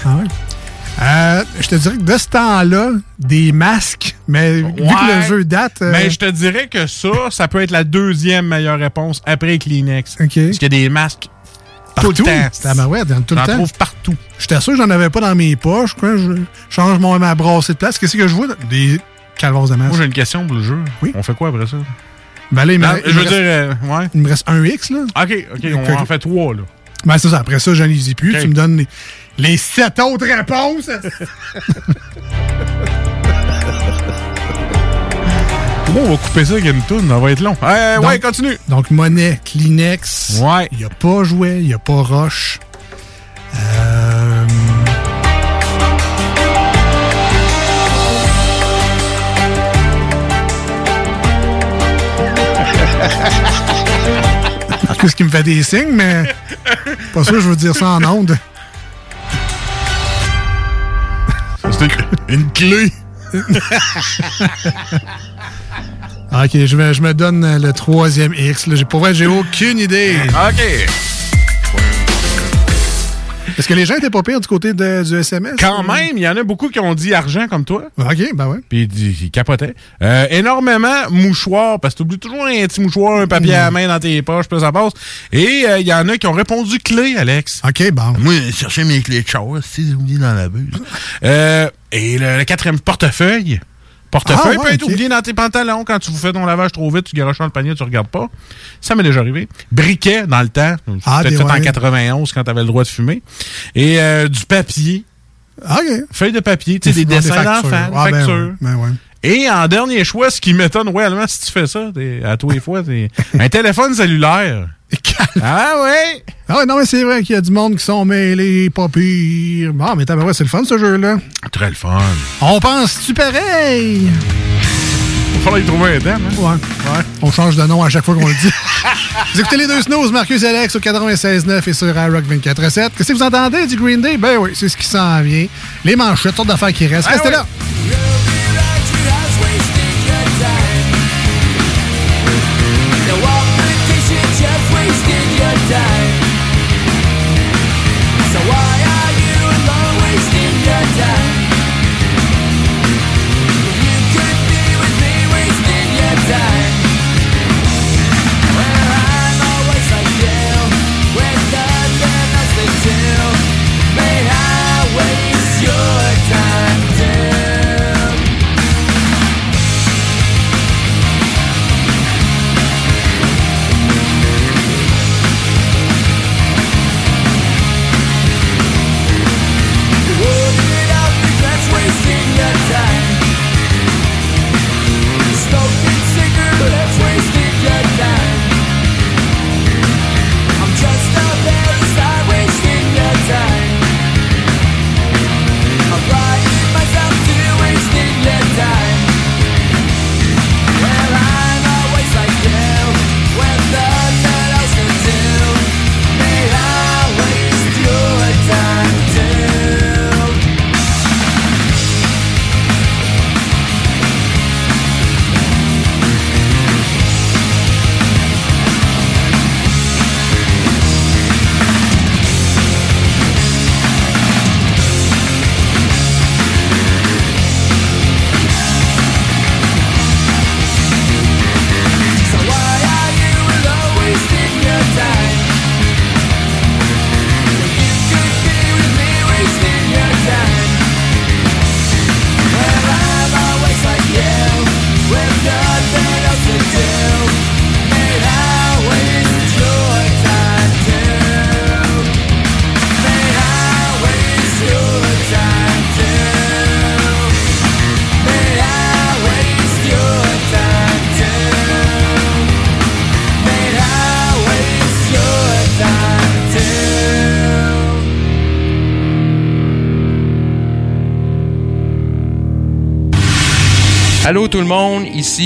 Euh, je te dirais que de ce temps-là, des masques, mais vu que le jeu date. euh, Mais je te dirais que ça, ça peut être la deuxième meilleure réponse après Kleenex. Parce qu'il y a des masques tout le Partout? temps. C'était à ma ouais, dans tout le temps. trouve partout. J'étais sûr que j'en avais pas dans mes poches. Quoi. Je change mon, ma brassée de place. Qu'est-ce que je vois? Des calvas de masques. Moi, j'ai une question pour le jeu. Oui. On fait quoi après ça? Ben là, il me, Non, il je me veux reste, dire, euh, ouais. il me reste un X, là. OK, OK, on en fait trois, là. Ben, c'est ça. Après ça, je ai plus. Tu me donnes les, les sept autres réponses. Comment on va couper ça avec une toune? Ça va être long. Euh, ouais, continue. Donc, monnaie, Kleenex. Ouais. Il n'y a pas jouet, il n'y a pas roche. Euh... Qu'est-ce qui me fait des signes, mais pas sûr, je veux dire ça en ondes. Une clé. ok, je, me donne le troisième X. là. Pour vrai, j'ai aucune idée. OK. Est-ce que les gens étaient pas pires du côté de- du SMS? Quand même, il y en a beaucoup qui ont dit argent comme toi. OK, ben ouais. Puis ils capotaient. Euh, énormément mouchoirs, parce que t'oublies toujours un petit mouchoir, un papier à la main dans tes poches, puis ça passe. Et euh, il y en a qui ont répondu clé, Alex. OK, bon. Moi, chercher mes clés de char, si j'ai oublié dans la buse. Euh, et le, le quatrième, portefeuille. Portefeuille Ah, ouais, peut être oublié dans tes pantalons quand tu vous fais ton lavage trop vite, tu garoches dans le panier, tu regardes pas. Ça m'est déjà arrivé. Briquet dans le temps. Ah, Peut-être en ouais. 91 quand t'avais le droit de fumer. Et euh, du papier. OK. Feuille de papier, tu sais, des des dessins d'enfants, des Ah, ben factures. ben ouais. Et en dernier choix, ce qui m'étonne royalement si tu fais ça, à tous les fois, c'est un téléphone cellulaire. Ah ouais? Ah ouais, non, mais c'est vrai qu'il y a du monde qui sont mêlés, pas pire. Bon, mais t'as ouais, c'est le fun, ce jeu-là. Très le fun. On pense-tu pareil? Il va falloir y trouver un thème, hein? Ouais. On change de nom à chaque fois qu'on le dit. vous écoutez les deux snooze, Marcus et Alex au 96.9 et sur iRock 24.7. Qu'est-ce que vous entendez du Green Day? Ben oui, c'est ce qui s'en vient. Les manchettes, sortes d'affaires qui restent. Ah Restez ouais. là.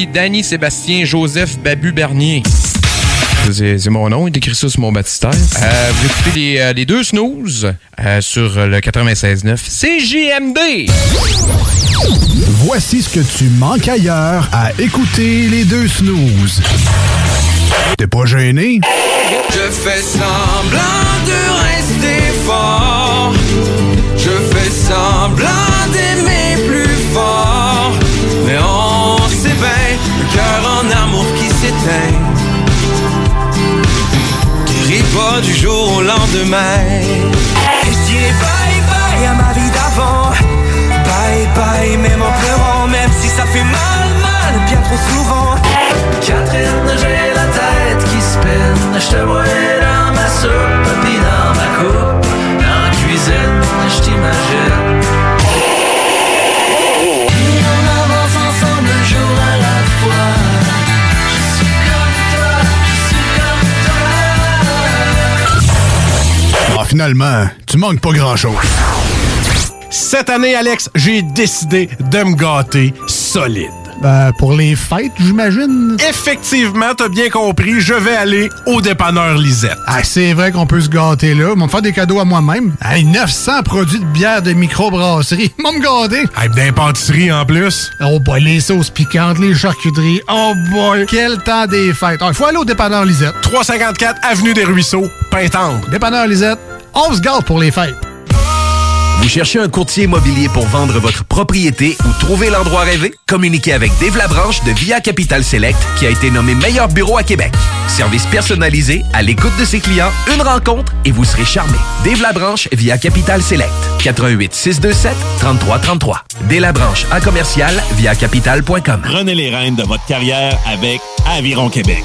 Danny Sébastien Joseph Babu Bernier. C'est mon nom, il écrit ça sur mon baptistère. Euh, vous écoutez les, euh, les deux snooze euh, sur le 96.9 CJMD. Voici ce que tu manques ailleurs à écouter les deux snooze. T'es pas gêné? Je fais semblant de rester fort. Je fais semblant d'aimer plus fort. Cœur en amour qui s'éteint. Guérit pas du jour au lendemain. Et je dirais bye bye à ma vie d'avant. Bye bye, même en pleurant, même si ça fait mal, mal, bien trop souvent. Catherine, j'ai la tête qui spinne. Je te vois dans ma soupe, puis dans ma coupe. Dans la cuisine, je t'imagine. Finalement, tu manques pas grand-chose. Cette année, Alex, j'ai décidé de me gâter solide. Ben, pour les fêtes, j'imagine. Effectivement, t'as bien compris, je vais aller au dépanneur Lisette. Ah, c'est vrai qu'on peut se gâter là. Ils vont me faire des cadeaux à moi-même. Hey, 900 produits de bière de microbrasserie. Ils vont me gâter. Hey, d'impantisserie en plus. Oh boy, les sauces piquantes, les charcuteries. Oh boy, quel temps des fêtes. Il faut aller au dépanneur Lisette. 354 Avenue des Ruisseaux, Pintendre. Dépanneur Lisette, on se gâte pour les fêtes. Vous cherchez un courtier immobilier pour vendre votre propriété ou trouver l'endroit rêvé? Communiquez avec Dave Labranche de Via Capital Select qui a été nommé meilleur bureau à Québec. Service personnalisé, à l'écoute de ses clients, une rencontre et vous serez charmé. Dave Labranche via Capital Select. 88 627 3333. Dave Labranche à commercial via capital.com. Prenez les rênes de votre carrière avec Aviron Québec.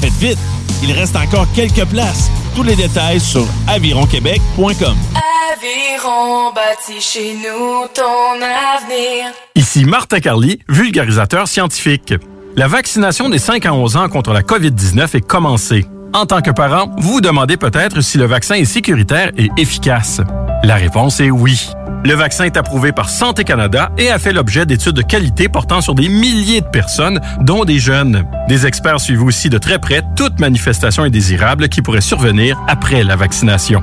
Faites vite, il reste encore quelques places. Tous les détails sur avironquebec.com. Aviron bâti chez nous ton avenir. Ici Martin Carly, vulgarisateur scientifique. La vaccination des 5 à 11 ans contre la COVID-19 est commencée. En tant que parent, vous vous demandez peut-être si le vaccin est sécuritaire et efficace. La réponse est oui. Le vaccin est approuvé par Santé Canada et a fait l'objet d'études de qualité portant sur des milliers de personnes, dont des jeunes. Des experts suivent aussi de très près toute manifestation indésirable qui pourrait survenir après la vaccination.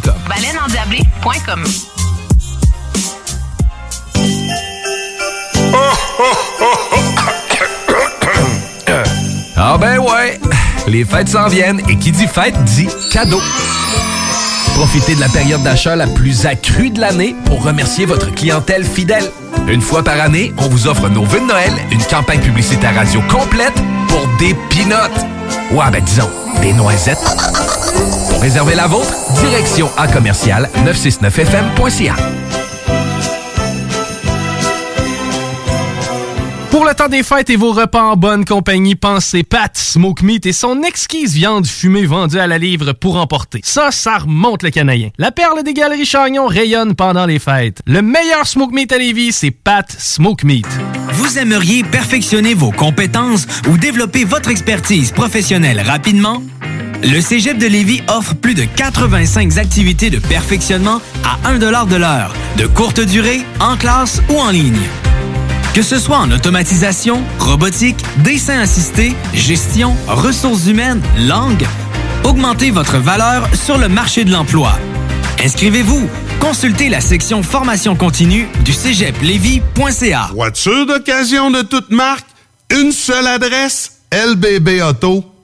baleineendiablée.com. Baleineendiablée.com Ah ben ouais, les fêtes s'en viennent et qui dit fête dit cadeau. Profitez de la période d'achat la plus accrue de l'année pour remercier votre clientèle fidèle. Une fois par année, on vous offre nos vœux de Noël, une campagne publicitaire radio complète pour des pinottes. Ouais, ben disons, des noisettes. Pour réserver la vôtre, direction à commercial 969fm.ca. Pour le temps des fêtes et vos repas en bonne compagnie, pensez Pat Smoke Meat et son exquise viande fumée vendue à la livre pour emporter. Ça, ça remonte le canadien. La perle des galeries Chagnon rayonne pendant les fêtes. Le meilleur Smoke Meat à Lévis, c'est Pat Smoke Meat. Vous aimeriez perfectionner vos compétences ou développer votre expertise professionnelle rapidement? Le Cégep de Lévis offre plus de 85 activités de perfectionnement à 1 de l'heure, de courte durée, en classe ou en ligne. Que ce soit en automatisation, robotique, dessin assisté, gestion, ressources humaines, langue, augmentez votre valeur sur le marché de l'emploi. Inscrivez-vous. Consultez la section formation continue du cégeplevy.ca. Voiture d'occasion de toute marque, une seule adresse, LBB Auto.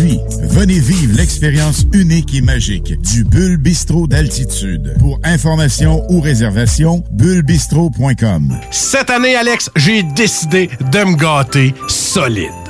Venez vivre l'expérience unique et magique du Bulle Bistrot d'altitude. Pour information ou réservation, bullebistrot.com. Cette année, Alex, j'ai décidé de me gâter solide.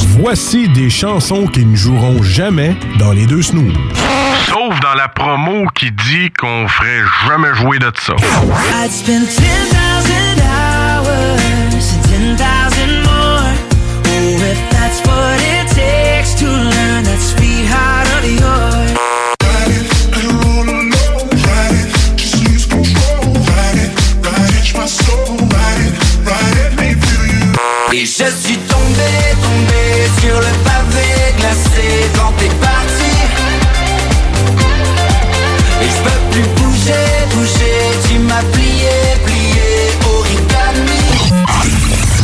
Voici des chansons qui ne joueront jamais dans les deux snooze. Sauf dans la promo qui dit qu'on ferait jamais jouer de ça. I'd spend 10,000 hours, 10,000 more. Oh, if that's what it takes to learn that sweetheart of yours. Et je suis tombé, sur le pavé glacé quand t'es parti. Et je peux plus bouger, bouger,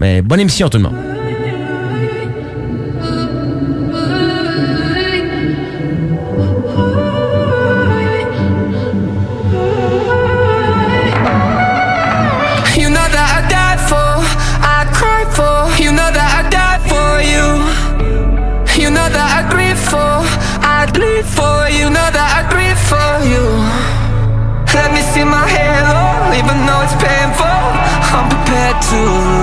Mais bonne émission tout le monde. You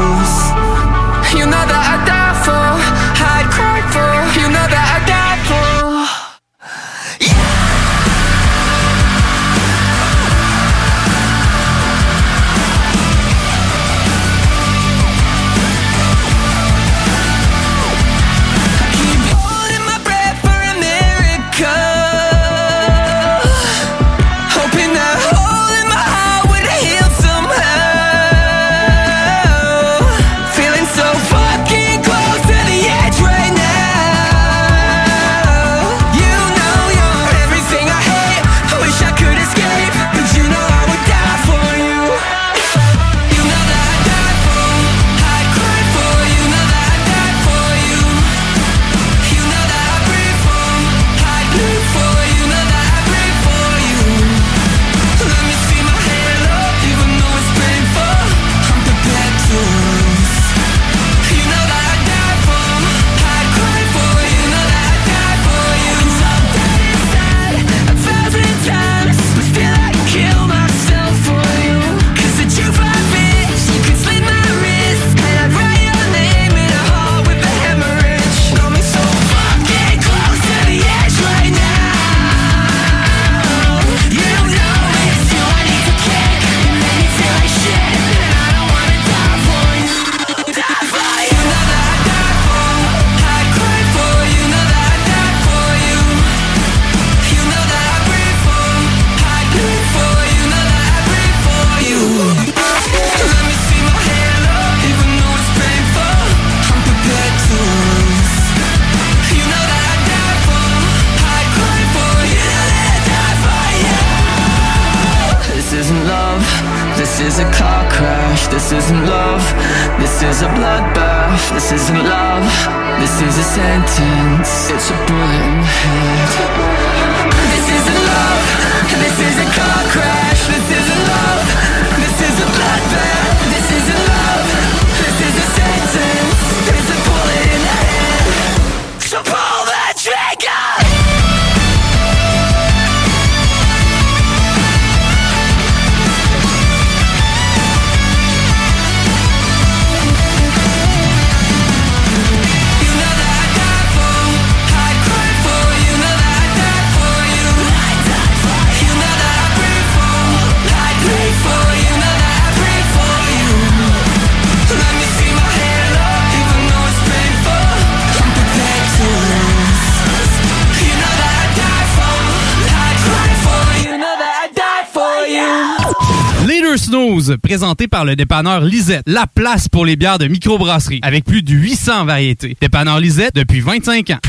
snooze, présentés par le dépanneur Lisette, la place pour les bières de microbrasserie, avec plus de 800 variétés. Dépanneur Lisette depuis 25 ans.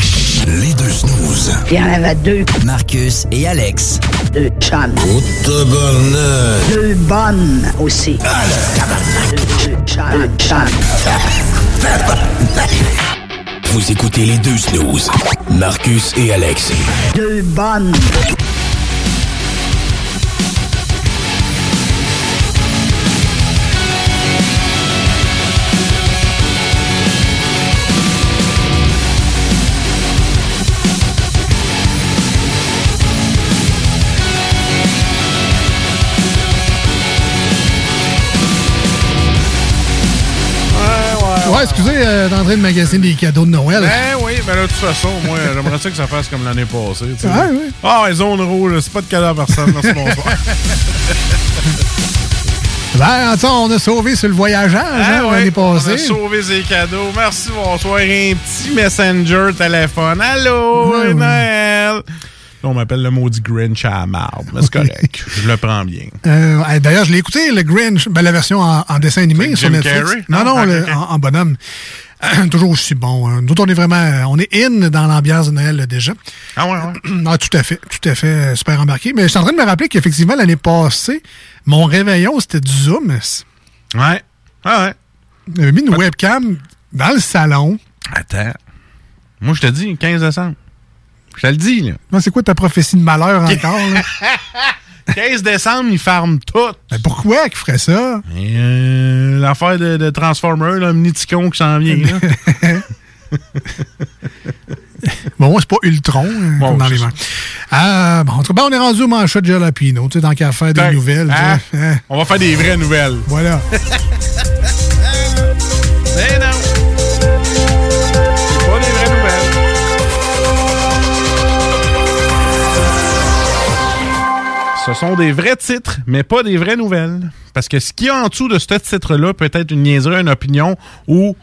Les deux snooze. Il y en avait deux. Marcus et Alex. Deux chums. Oh, tabarnak. Deux bonnes aussi. Deux, deux chums. Deux chums. Vous écoutez les deux snooze. Marcus et Alex. Deux bonnes. Ouais, excusez euh, d'entrer de magasiner des cadeaux de Noël. Ben oui, ben là, de toute façon, moi, j'aimerais ça que ça fasse comme l'année passée. tu sais. Ouais, ouais. Ah, zone rouge, c'est pas de cadeau à personne. Merci, bonsoir. Ben, attends, on a sauvé sur le voyageur Ah hein, l'année On passée. a sauvé ses cadeaux. Merci, bonsoir. Un petit messenger téléphone. Allô. Noël. On m'appelle le maudit Grinch à la marde, mais c'est correct. Je le prends bien. Euh, D'ailleurs, je l'ai écouté, le Grinch, ben, la version en, en dessin animé sur Jim Netflix. Carrey? Non, Ah, non, le- ok. En, en bonhomme. Toujours aussi bon. hein. Nous on est vraiment, on est in dans l'ambiance de Noël là, déjà. Ah ouais, ouais. Ah, tout à fait, tout à fait, euh, super embarqué. Mais je suis en train de me rappeler qu'effectivement, l'année passée, mon réveillon, c'était du Zoom. Ouais. Ah ouais. J'avais mis une webcam dans le salon. Attends. Moi, je te dis, 15 décembre. Je te le dis, là. Non, C'est quoi ta prophétie de malheur encore? là? 15 décembre, ils ferment tout. Mais pourquoi qu'ils feraient ça? Euh, L'affaire de, de Transformer, là, Mniticon qui s'en vient. là. Bon, c'est pas Ultron euh, Bon, dans les mains. Ah, bon, en tout cas, ben, on est rendu au manchot de Jalapino, tu sais, dans qu'à faire des Hein? nouvelles. Hein? Hein? On va faire des vraies nouvelles. Voilà. Ce sont des vrais titres, mais pas des vraies nouvelles. Parce que ce qu'il y a en dessous de ce titre-là peut être une niaiserie, une opinion ou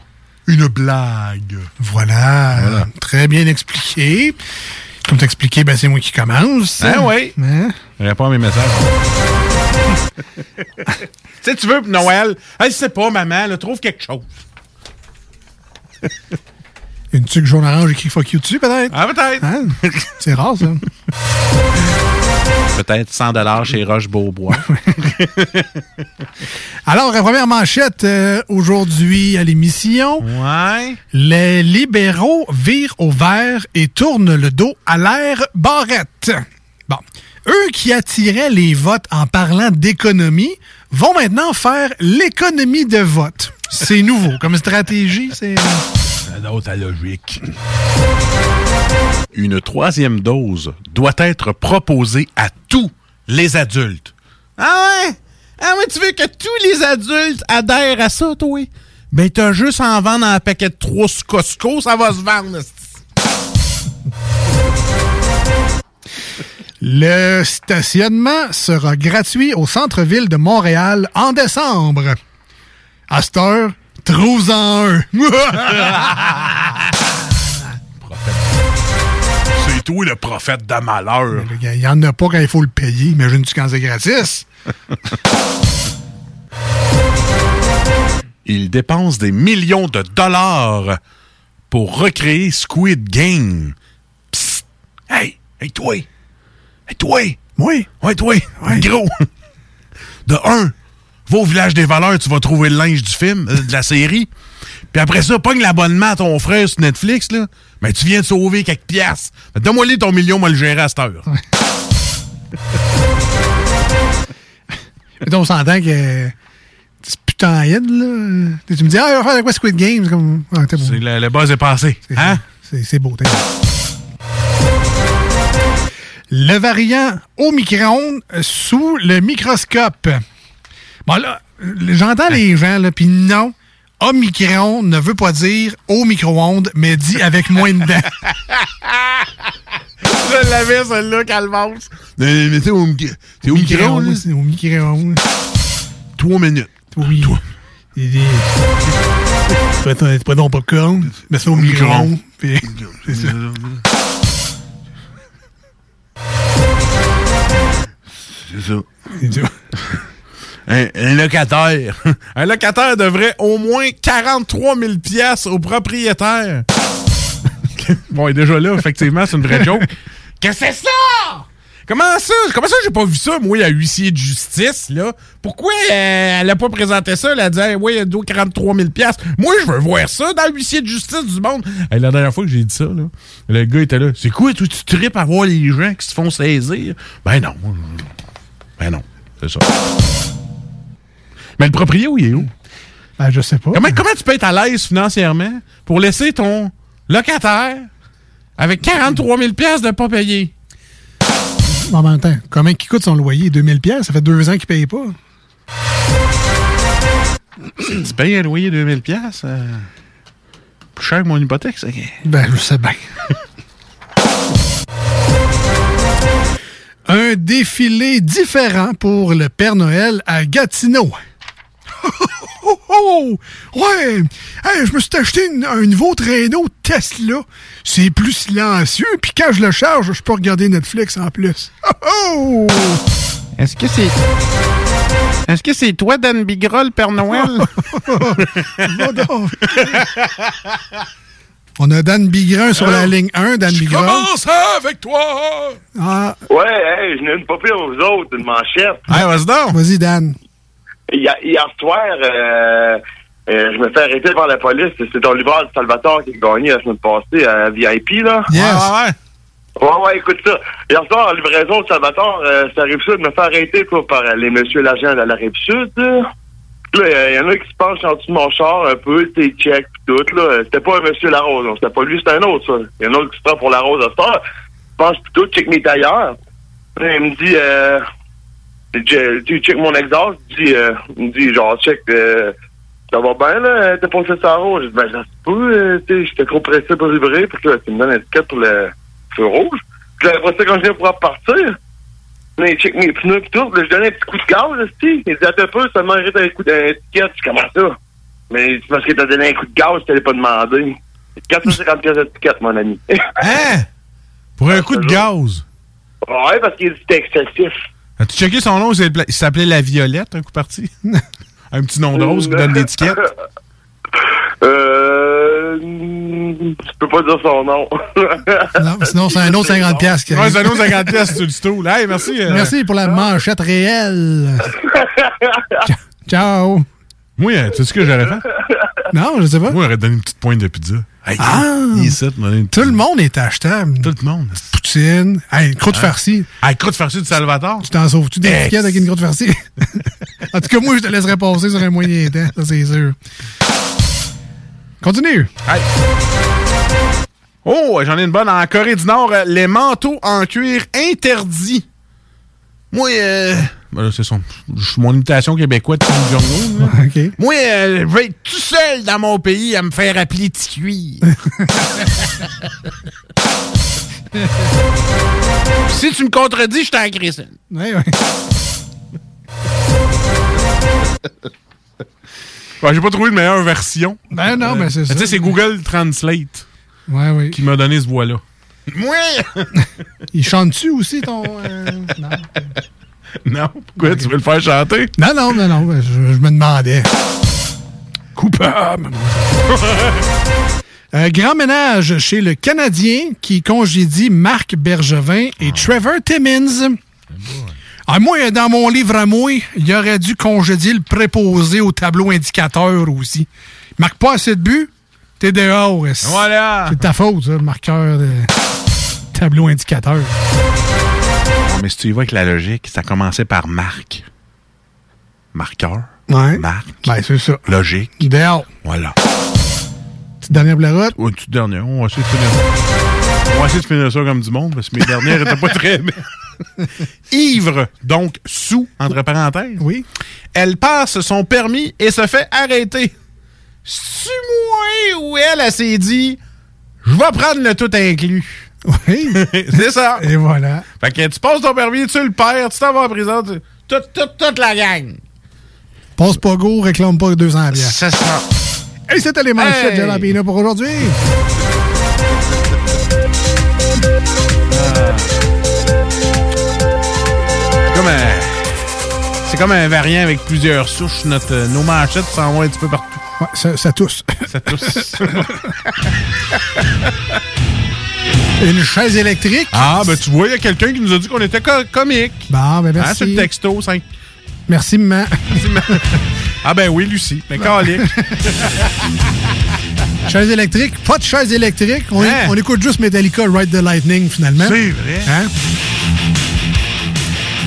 une blague. Voilà. Très bien expliqué. Comme t'expliqué, ben, c'est moi qui commence. Ah oui. Hein? Réponds à mes messages. tu sais, tu veux pour Noël, hey, je sais pas, maman, là, trouve quelque chose. Une tuque jaune-orange écrit fuck you dessus, peut-être? Ah, peut-être. Hein? C'est rare, ça. Peut-être 100 chez Roche Beaubois. Alors, la première manchette euh, aujourd'hui à l'émission. Ouais. Les libéraux virent au vert et tournent le dos à l'air barrette. Bon. Eux qui attiraient les votes en parlant d'économie vont maintenant faire l'économie de vote. C'est nouveau comme stratégie. C'est. D'autres à logique. Une troisième dose doit être proposée à tous les adultes. Ah ouais? Ah ouais, tu veux que tous les adultes adhèrent à ça, toi? Ben, t'as juste à en vendre un paquet de trois sur Costco, ça va se vendre. Le stationnement sera gratuit au centre-ville de Montréal en décembre. À cette heure, trouve-en un. C'est toi le prophète de malheur. Il n'y en a pas quand il faut le payer. Imagine-tu quand c'est gratis? Il dépense des millions de dollars pour recréer Squid Game. Psst! Hey! Hey, toi! Hey, toi! Oui! Ouais, toi! Gros! De un, Va au village des valeurs, tu vas trouver le linge du film, euh, de la série. Puis après ça, pogne l'abonnement à ton frère sur Netflix, là. Mais tu viens de sauver quelques piastres. Ben, Donne-moi ton million, moi le gérer à cette heure. On s'entend que c'est putain hit, là. Tu me dis, ah, on va faire de quoi Squid Game? C'est comme, ah, bon. Le, le buzz est passé. Hein? C'est c'est beau, t'es Le variant au micro-ondes sous le microscope. Bon, là, j'entends les gens, là, puis non, au micro-ondes ne veut pas dire au micro-ondes, mais dit avec moins de dents. Je l'avais, celle-là, Calvance. Mais, mais t'es au, mi- t'es au micro? C'est au micro-ondes. Trois minutes. Oui. Il dit, tu tu prends ton popcorn, mets ça au micro-ondes, puis c'est ça. C'est ça. Un, un locataire. Un locataire devrait au moins 43 000 piastres au propriétaire. bon, il est déjà là, effectivement, c'est une vraie joke. Qu'est-ce que c'est ça? Comment ça? Comment ça j'ai pas vu ça, moi, à huissier de justice, là? Pourquoi euh, elle a pas présenté ça? Elle a dit, hey, oui, elle doit 43 000 piastres. Moi, je veux voir ça dans l'huissier de justice du monde. Hey, la dernière fois que j'ai dit ça, là, le gars était là. C'est quoi, toi, tu tripes à voir les gens qui se font saisir? Ben non. Ben non, c'est ça. Mais le proprio, il est où? Ben, je sais pas. Comment, comment tu peux être à l'aise financièrement pour laisser ton locataire avec 43 000 piastres de pas payer? En même temps, combien qui coûte son loyer? 2000 pièces Ça fait deux ans qu'il paye pas. Tu payes un loyer de 2000 piastres? euh, plus cher que mon hypothèque, ça. Ben, je sais bien. Un défilé différent pour le Père Noël à Gatineau. Oh, oh, oh! Ouais! Hey, je me suis acheté un nouveau traîneau Tesla. C'est plus silencieux, puis quand je le charge, je peux regarder Netflix en plus. Oh! oh! Est-ce que c'est. Est-ce que c'est toi, Dan Bigra, le Père Noël? On a Dan Bigrin sur la ligne 1, Dan Bigrin. Commence avec toi! Ah, Ouais, je n'ai une pas pire aux autres, une manchette. Hey, vas-y vas-y, Dan. Hier, soir, euh, euh, je me fais arrêter par la police. C'est ton livreur de Salvatore qui a gagné la semaine passée à VIP, là. Ouais, ouais, Ouais, ouais, écoute ça. Hier soir, en livraison de Salvatore, euh, ça arrive ça de me faire arrêter quoi, par euh, les messieurs l'agent de la Rive-Sud. Là, Là, il y en a qui se penchent en dessous de mon char un peu, t'es check pis tout. là. C'était pas un monsieur Larose, c'était pas lui, c'était un autre, ça. Il y en a un autre qui se prend pour Larose à cette heure. Je pense plutôt check mes tailleurs. Là, il me dit, euh, je- tu check mon exhaust, il me dit, euh, dit genre, check, euh, ça va bien, là, t'es passé ça rouge. Je dis, ben, ça se peut, euh, tu sais, j'étais trop pressé pour livrer, puis que là, tu me donnes une étiquette pour le feu rouge. Puis là, après ça, quand je viens pour repartir, là, il check mes pneus pis tout, là, je donnais un petit coup de gaz, là, tu sais. Il dit, attends un peu, ça mérite un coup d'étiquette. Je dis, comment ça? Mais c'est parce que t'as donné un coup de gaz, je t'allais pas demandé. 450 pièces d'étiquette, mon ami. Hein? Pour un coup de gaz? ouais, parce qu'il c'était excessif. As-tu checké son nom? Il s'appelait La Violette, un coup parti? un petit nom de rose qui donne l'étiquette. Euh. Je peux pas dire son nom. Non, sinon, c'est un autre 50 pièces qui Ouais, c'est un autre 50 pièces sur le stool. Hey, merci. euh, Merci pour la manchette réelle. Ciao. Moi, euh, tu sais ce que j'aurais fait? Non, je sais pas. Moi, j'aurais donné une petite pointe de pizza. Hey, Ah! ici, Tout le monde est achetable. Tout le monde. Poutine. Hey, une croûte Hein? farcie. Hey, croûte farcie de Salvatore. Tu t'en sauves-tu des tickets avec une croûte farcie? en tout cas, moi, je te laisserai passer sur un moyen temps, ça, c'est sûr. Continue. Hey. Oh, j'en ai une bonne. En Corée du Nord, euh, les manteaux en cuir interdits. Moi, euh... ben là, c'est son... mon imitation québécoise de Kim Jong-un. là. OK. Moi, euh, je vais être tout seul dans mon pays à me faire appeler petit cuir. si tu me contredis, je. Ouais, ouais. Ouais, j'ai pas trouvé de meilleure version. Ben non, ben c'est ça. Tu sais, c'est Google Translate Ouais, ouais. qui m'a donné ce voix-là. Moi! Il chante-tu aussi, ton... euh, Non? non, pourquoi? Tu veux le faire chanter? Non, non, non, non. ben, Je, je me demandais. Coupable. Euh, grand ménage chez le Canadien qui congédie Marc Bergevin et Trevor Timmins. Ah, moi, dans mon livre à moi, il aurait dû congédier le préposé au tableau indicateur aussi. Il marque pas assez de buts, t'es dehors. Voilà. C'est de ta faute, ça, le marqueur de tableau indicateur. Mais si tu y vas avec la logique, ça commençait par Marc. Marqueur? Ouais. Marc? Ben, c'est ça. Logique? Idéal. Voilà. Petite dernière blarotte. Ou une petite dernière. On va essayer de finir ça. On va essayer de finir ça comme du monde, parce que mes dernières étaient pas très bien. Ivre, donc sous, entre parenthèses. Oui. Elle passe son permis et se fait arrêter. C'est moi ou elle, elle s'est dit, je vais prendre le tout inclus. Oui. C'est ça. Et voilà. Fait que tu passes ton permis, tu le perds, tu t'en vas en prison, tu- toute, toute, toute la gang. Passe pas go, réclame pas 200 bières. C'est ça. Et c'était les manchettes Hey! de Jalapino pour aujourd'hui. C'est comme un, c'est comme un variant avec plusieurs souches. Notre, euh, nos manchettes s'en vont un petit peu partout. Ouais, ça, ça tousse. Ça tousse. Une chaise électrique. ah, ben tu vois, il y a quelqu'un qui nous a dit qu'on était co- comique. Bon, ben Hein, merci. sur le texto. cinq- Merci, maman. Ah ben oui, Lucie. Mais calique. chaise électrique. Pas de chaise électrique. On, Hein? on écoute juste Metallica Ride the Lightning, finalement. C'est vrai. Hein?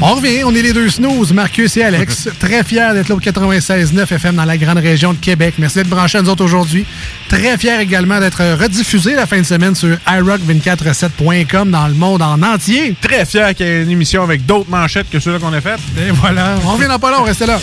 On revient, on est les deux snooze, Marcus et Alex. Très fiers d'être là au 96.9 FM dans la grande région de Québec. Merci d'être branchés à nous autres aujourd'hui. Très fiers également d'être rediffusés la fin de semaine sur iRock247.com dans le monde en entier. Très fier qu'il y ait une émission avec d'autres manchettes que ceux-là qu'on a faites. Et voilà. On revient dans pas long, restez là.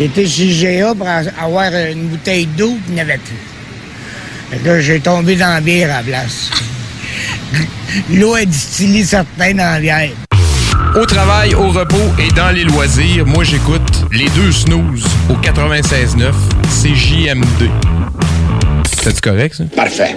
J'ai été chez GA pour avoir une bouteille d'eau, puis il n'y avait plus. Fait que là, j'ai tombé dans la bière à la place. L'eau est distillée certains dans la bière. Au travail, au repos et dans les loisirs, moi j'écoute les deux snooze au 96.9 CJMD. C'est correct ça? Parfait.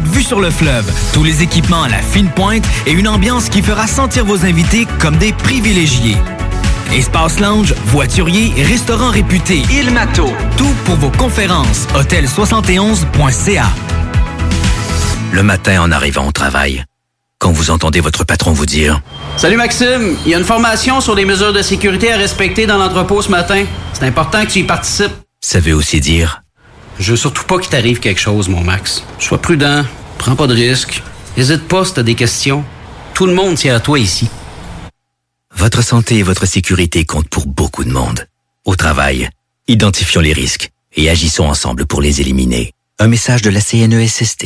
vue sur le fleuve, tous les équipements à la fine pointe et une ambiance qui fera sentir vos invités comme des privilégiés. Espace lounge, voiturier, restaurant réputé, Il Mato, tout pour vos conférences. Hôtel71.ca. Le matin en arrivant au travail, quand vous entendez votre patron vous dire Salut Maxime, il y a une formation sur les mesures de sécurité à respecter dans l'entrepôt ce matin. C'est important que tu y participes. Ça veut aussi dire Je veux surtout pas qu'il t'arrive quelque chose, mon Max. Sois prudent, prends pas de risques. N'hésite pas si t'as des questions. Tout le monde tient à toi ici. Votre santé et votre sécurité comptent pour beaucoup de monde. Au travail, identifions les risques et agissons ensemble pour les éliminer. Un message de la CNESST.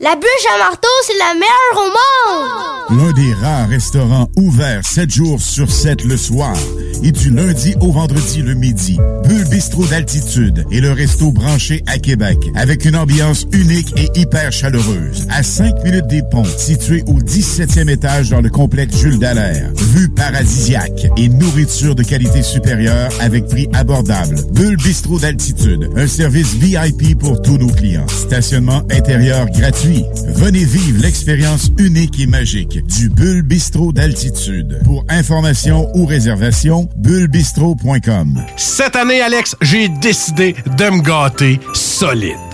La bûche à marteau, c'est la meilleure au monde. L'un des rares restaurants ouverts 7 jours sur 7 le soir et du lundi au vendredi le midi. Bulle Bistrot d'altitude et le resto branché à Québec avec une ambiance unique et hyper chaleureuse. À 5 minutes des ponts, situé au 17e étage dans le complexe Jules Dallaire. Vue paradisiaque et nourriture de qualité supérieure avec prix abordable. Bulle Bistrot d'altitude, un service VIP pour tous nos clients. Stationnement intérieur gratuit. Venez vivre l'expérience unique et magique du Bulle Bistrot d'altitude. Pour information ou réservation, bullebistrot.com. Cette année, Alex, j'ai décidé de me gâter solide.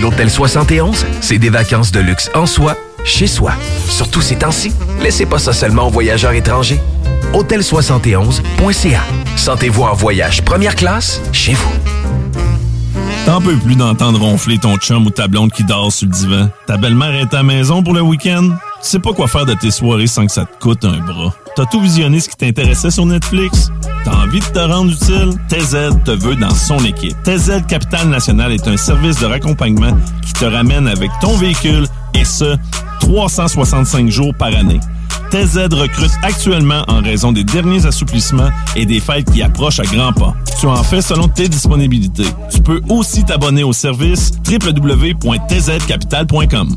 L'Hôtel 71, c'est des vacances de luxe en soi, chez soi. Surtout ces temps-ci, laissez pas ça seulement aux voyageurs étrangers. Hôtel71.ca. Sentez-vous en voyage première classe chez vous. T'en peux plus d'entendre ronfler ton chum ou ta blonde qui dort sur le divan. Ta belle-mère est à maison pour le week-end? Tu sais pas quoi faire de tes soirées sans que ça te coûte un bras. T'as tout visionné ce qui t'intéressait sur Netflix? T'as envie de te rendre utile? TZ te veut dans son équipe. TZ Capital National est un service de raccompagnement qui te ramène avec ton véhicule et ce, 365 jours par année. TZ recrute actuellement en raison des derniers assouplissements et des fêtes qui approchent à grands pas. Tu en fais selon tes disponibilités. Tu peux aussi t'abonner au service www.tzcapital.com.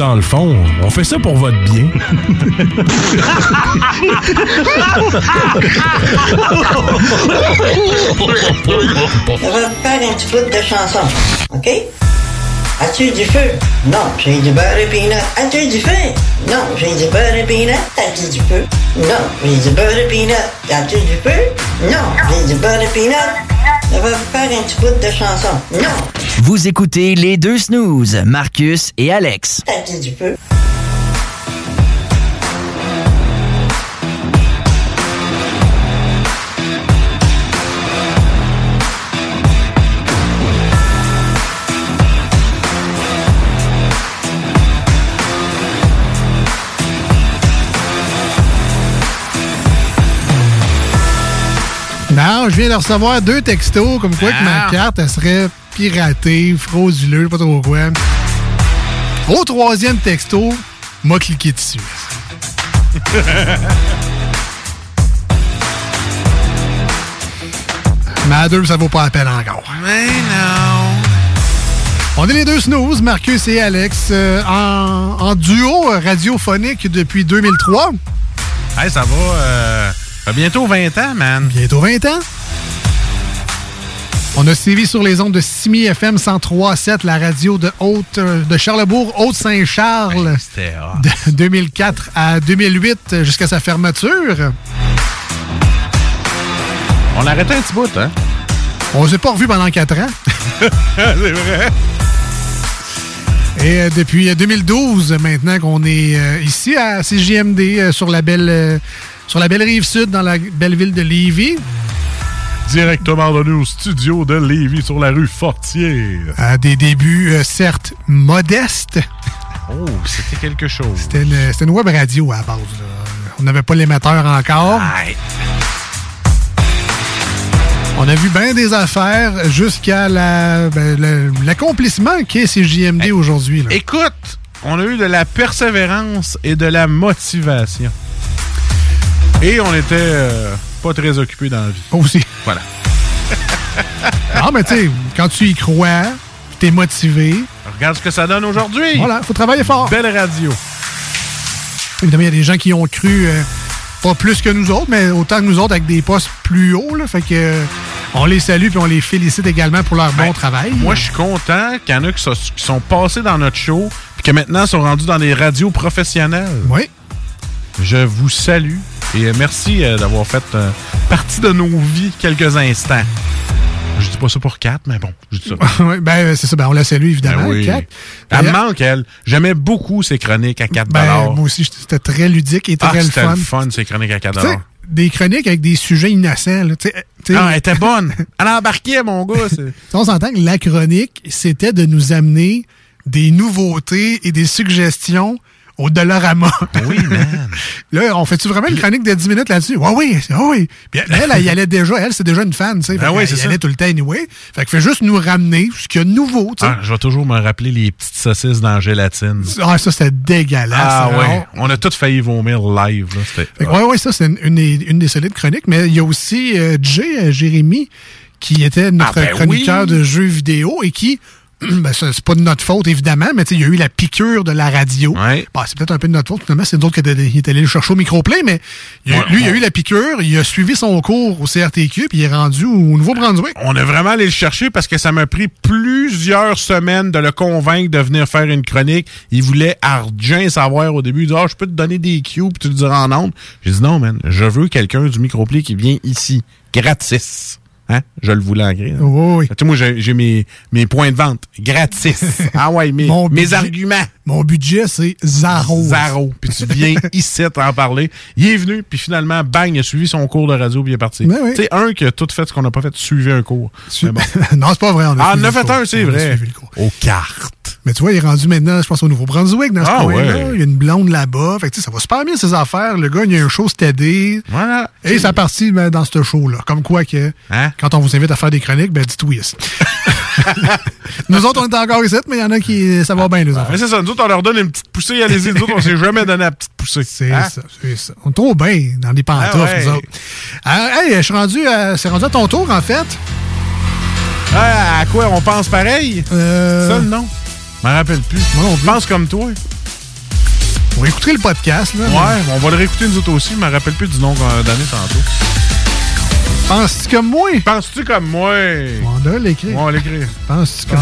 Dans le fond, on fait ça pour votre bien. On va faire un petit bout de chanson, OK? As-tu du feu? Non, j'ai du beurre et peanut. As-tu du feu? Non, j'ai du beurre et peanut. As-tu du feu? Non, j'ai du beurre et peanut. As-tu du feu? Non, j'ai du beurre et peanut. On va faire un petit bout de chanson. Non, Vous écoutez les deux snooze, Marcus et Alex. du feu? Non, je viens de recevoir deux textos comme quoi que ma Ah. carte, elle serait piratée, frauduleux, je sais pas trop quoi. Au troisième texto, m'a cliqué dessus. Mais à deux, ça vaut pas la peine encore. Mais non. On est les deux snooze, Marcus et Alex, euh, en, en duo radiophonique depuis 2003. Hey, ça va. euh, bientôt 20 ans, man. Bientôt 20 ans? On a suivi sur les ondes de Simi FM 103.7, la radio de Haute, euh, de Charlebourg, Haute-Saint-Charles, de 2004 à 2008 euh, jusqu'à sa fermeture. On a arrêté un petit bout, hein? On s'est pas revu pendant 4 ans. C'est vrai. Et euh, depuis euh, 2012, maintenant qu'on est ici à CJMD sur la belle sur la belle rive sud dans la belle ville de Lévis. Directement de nous au studio de Lévis sur la rue Fortier. À des débuts euh, certes modestes. Oh, c'était quelque chose. C'était une, web radio à la base. là. On n'avait pas l'émetteur encore. On a vu bien des affaires jusqu'à la, ben, l'accomplissement qu'est CJMD aujourd'hui. là. Écoute, on a eu de la persévérance et de la motivation. Et on était euh, pas très occupés dans la vie. Aussi. Voilà. Non, mais tu sais, quand tu y crois, tu es motivé. Regarde ce que ça donne aujourd'hui. Voilà, faut travailler fort. Belle radio. Évidemment, il y a des gens qui ont cru, euh, pas plus que nous autres, mais autant que nous autres avec des postes plus hauts. Là, fait que euh, on les salue et on les félicite également pour leur bon travail. Moi, je suis content qu'il y en a qui, so- qui sont passés dans notre show puis que maintenant sont rendus dans des radios professionnelles. Oui. Je vous salue et euh, merci euh, d'avoir fait euh, partie de nos vies quelques instants. Je dis pas ça pour Kat, mais bon, je dis ça. Ben, c'est ça, ben, on la salue évidemment. Ben oui. Kat. Elle me manque, elle. J'aimais beaucoup ses chroniques à 4 ben, moi aussi, c'était très ludique et Ah, très le c'était fun. fun, ces chroniques à 4 Tu sais, des chroniques avec des sujets innocents. Là, Ah, elle était bonne. Elle embarquait, mon gars. on s'entend que la chronique, c'était de nous amener des nouveautés et des suggestions au Dollarama. Oui, man. Là, on fait-tu vraiment une chronique de 10 minutes là-dessus? Ouais, oui, oui. Puis elle, elle, elle y allait déjà. Elle, c'est déjà une fan, tu sais. Ben oui, c'est y ça. allait tout le temps anyway. Fait que fait juste nous ramener ce qu'il y a de nouveau, tu sais. Ah, je vais toujours me rappeler les petites saucisses dans la gélatine. Ah, ça, c'était dégueulasse. Ah Alors, ouais, on a tous failli vomir live. Là. Fait que ouais, ouais, ça, c'est une, une des, une des solides chroniques. Mais il y a aussi euh, Jay, euh, Jérémy, qui était notre Ah, ben chroniqueur oui. de jeux vidéo et qui, ben, ça, c'est pas de notre faute, évidemment, mais tu sais, il y a eu la piqûre de la radio. Bon, c'est peut-être un peu de notre faute, finalement, c'est d'autres qui étaient est allé le chercher au microplay, mais a- Ouais, lui, il a eu la piqûre, il a suivi son cours au CRTQ, puis il est rendu au Nouveau-Brunswick. On a vraiment allé le chercher parce que ça m'a pris plusieurs semaines de le convaincre de venir faire une chronique. Il voulait argent savoir au début. Il dit, ah, je peux te donner des cues puis tu le diras en ondes. J'ai dit, non, man, je veux quelqu'un du microplay qui vient ici, gratis. Hein? Je le voulais en gris. hein. Oui, Tu sais, moi, j'ai j'ai mes, mes points de vente gratis. ah ouais, mes, Mon mes budget- arguments. Mon budget, c'est zéro. Zéro. Puis tu viens ici t'en parler. Il est venu, puis finalement, bang, il a suivi son cours de radio, puis il est parti. Ben oui. Tu sais, un qui a tout fait ce qu'on n'a pas fait, suivre un cours. Mais bon. non, c'est pas vrai. On a Ah, on a fait un, c'est vrai. suivi le cours. Aux cartes. Mais tu vois, il est rendu maintenant, je pense, au Nouveau-Brunswick, dans ce Ah, coin-là. ouais. Il y a une blonde là-bas. Fait que, tu sais, ça va super bien, ses affaires. Le gars, il a un show stédé. Voilà. Et ça partit ben, dans ce show-là. Comme quoi que, Hein? quand on vous invite à faire des chroniques, ben, dites oui. nous autres, on est encore ici, mais il y en a qui, ça va bien, les enfants. Mais c'est ça, nous autres, on leur donne une petite poussée, allez-y. Nous autres, on s'est jamais donné la petite poussée. C'est Hein? ça, c'est ça. On est trop bien dans les pantoufles, Ah ouais. nous autres. Ah, hey, je suis rendu, à- c'est rendu à ton tour, en fait. Ah, à quoi on pense pareil? Euh, Ça, le nom? Je m'en rappelle plus. Je pense comme toi. On écouter le podcast, là. Ouais, on va le réécouter nous autres aussi. Je m'en rappelle plus du nom qu'on a donné tantôt. Penses-tu comme moi? Penses-tu comme moi? On doit l'écrire. On va l'écrire. Penses-tu comme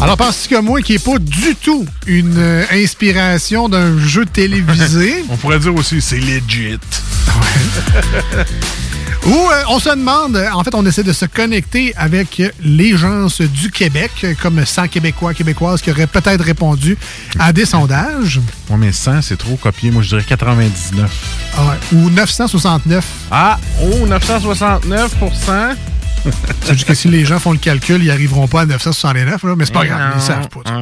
Alors, penses-tu comme moi qui n'est pas du tout une euh, inspiration d'un jeu télévisé? On pourrait dire aussi, c'est legit. Ou euh, on se demande, en fait, on essaie de se connecter avec les gens du Québec, comme 100 Québécois, Québécoises qui auraient peut-être répondu à des sondages. Ouais, mais 100, c'est trop copié. Moi, je dirais 99. Ah. Ou 969. Ah, oh, 969 C'est juste que si les gens font le calcul, ils n'arriveront pas à 969, là, mais c'est pas grave, ils savent pas. 1,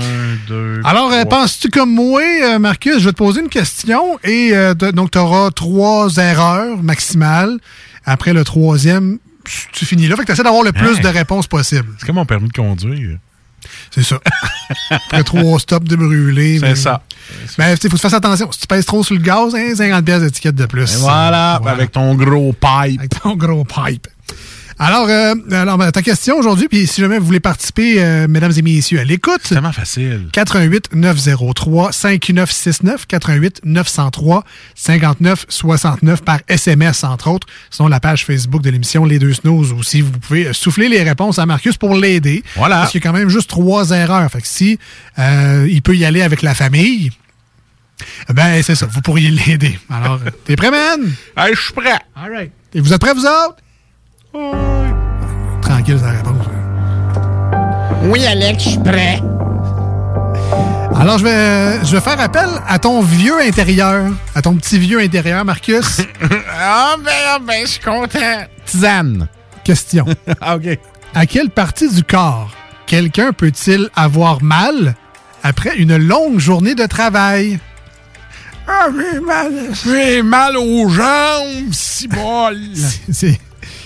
2, Alors, euh, penses-tu comme moi, euh, Marcus? Je vais te poser une question et euh, donc tu auras trois erreurs maximales. Après le troisième, tu finis là. Fait que tu essaies d'avoir le plus Hein? de réponses possible. C'est comme mon permis de conduire. C'est ça. Après trois stops de brûler. C'est mais- ça. Mais il faut que tu fasses attention. Si tu pèses trop sur le gaz, hein, 50 pièces d'étiquette de plus. Et voilà, avec ton gros pipe. Avec ton gros pipe. Alors, euh, alors ben, ta question aujourd'hui, puis si jamais vous voulez participer, euh, mesdames et messieurs, à l'écoute. C'est tellement facile. 88 903 5969 88 903 59 69 par SMS, entre autres. Sinon, la page Facebook de l'émission Les Deux Snooze aussi. Vous pouvez souffler les réponses à Marcus pour l'aider. Voilà. Parce qu'il y a quand même juste trois erreurs. Fait que si euh, il peut y aller avec la famille, ben c'est ça, vous pourriez l'aider. Alors, euh, t'es prêt, man? Hey, je suis prêt. All right. Et vous êtes prêts, vous autres? Tranquille, ça réponse. Oui, Alex, je suis prêt. Alors, je vais, je vais faire appel à ton vieux intérieur, à ton petit vieux intérieur, Marcus. ah, ben, ah, ben, je suis content. Tisane. Question. Ah, OK. À quelle partie du corps quelqu'un peut-il avoir mal après une longue journée de travail? Ah, j'ai mal. J'ai mal aux jambes, si bol. C'est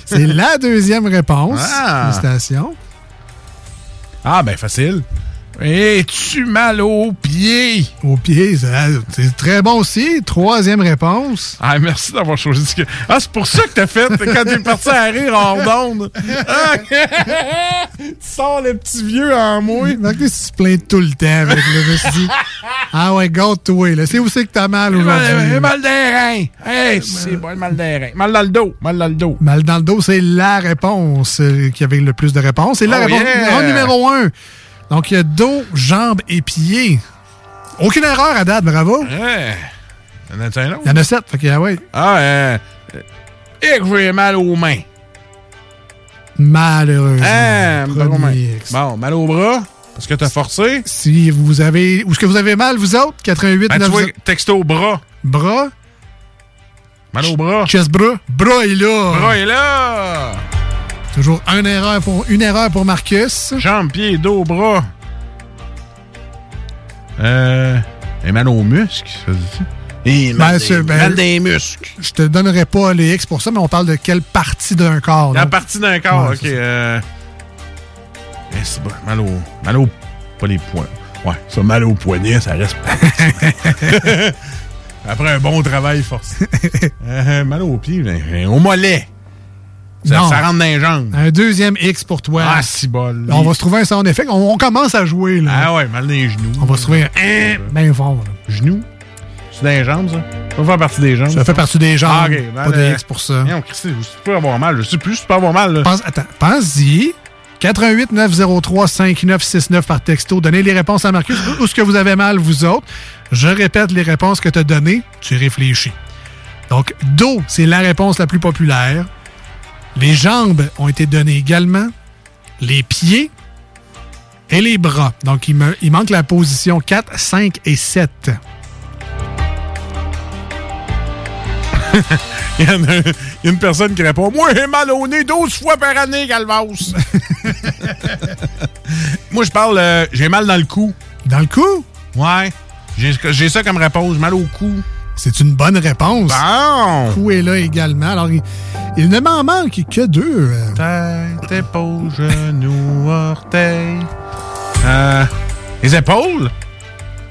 c'est la deuxième réponse. Ah. Félicitations. Ah, ben, facile. Es-tu mal aux pieds? Aux pieds, ça- c'est très bon aussi. Troisième réponse. Ah, merci d'avoir choisi ce que. Ah, c'est pour ça que t'as fait quand t'es parti à rire hors d'onde. Ah, tu sors le petit vieux en moi. Marcus, tu te plains tout le temps avec le dit, Ah ouais, garde-toi. C'est où c'est que t'as mal mal, aujourd'hui? mal des reins. Hey, c'est bon, mal des reins. Mal dans le dos. Mal dans le dos. Mal dans le dos, c'est la réponse euh, qui avait le plus de réponses. C'est la Oh réponse yeah! numéro un. Donc, il y a dos, jambes et pieds. Aucune erreur à date, bravo. Ouais. Y'en a-tu un autre? Il y en a sept, fait que, ah ouais. Ah, euh. Et que j'ai mal aux mains. Malheureusement. Ah, mal aux. Bon, mal au bras. Parce que t'as forcé. Si vous avez. Où est-ce que vous avez mal, vous autres? 88 Ben, tu 9 vois, texto bras. Bras. Mal au bras. Chest bras. Bras est là. Bras est là. Toujours une erreur pour, une erreur pour Marcus. Jambes, pieds, dos, bras. Euh. Et mal aux muscles, ça dit. Et mal, Ben, des, ben, mal des muscles. Je te donnerai pas les X pour ça, mais on parle de quelle partie d'un corps. La donc. partie d'un corps, Ouais, ok. c'est ça. Euh... eh, c'est bon, mal au. Mal au. Pas les poings. Ouais, ça, mal au poignet, ça reste pas. Après un bon travail forcé. Euh, mal au pied, ben, au mollet. Ça, Non. ça rentre dans les jambes. Un deuxième X pour toi. Ah, si bol. On va se trouver un sound effect. On, on commence à jouer. Là. Ah ouais, mal dans les genoux. On va se trouver un hein, bien fort. Genoux? C'est dans les jambes, ça? Ça fait partie des jambes. Ça fait partie des jambes. Ah. Pas de X pour ça. Non, Christy, tu peux avoir mal. Je sais plus tu peux avoir mal. Là. Pense, attends, pense-y. 88 903 5969 par texto. Donnez les réponses à Marcus. Où est-ce que vous avez mal, vous autres? Je répète les réponses que tu as données. Tu réfléchis. Donc, dos, c'est la réponse la plus populaire. Les jambes ont été données également. Les pieds et les bras. Donc, il, me- il manque la position 4, 5 et 7. Il y, en a, il y a une personne qui répond Moi, j'ai mal au nez 12 fois par année, Galvas. Moi, je parle, euh, j'ai mal dans le cou. Dans le cou? Ouais. J'ai ça comme réponse, mal au cou. C'est une bonne réponse. Bon! Cou est là également. Alors, il, il ne m'en manque que deux. euh. Tête, épaule, genou, orteil. Euh, les épaules?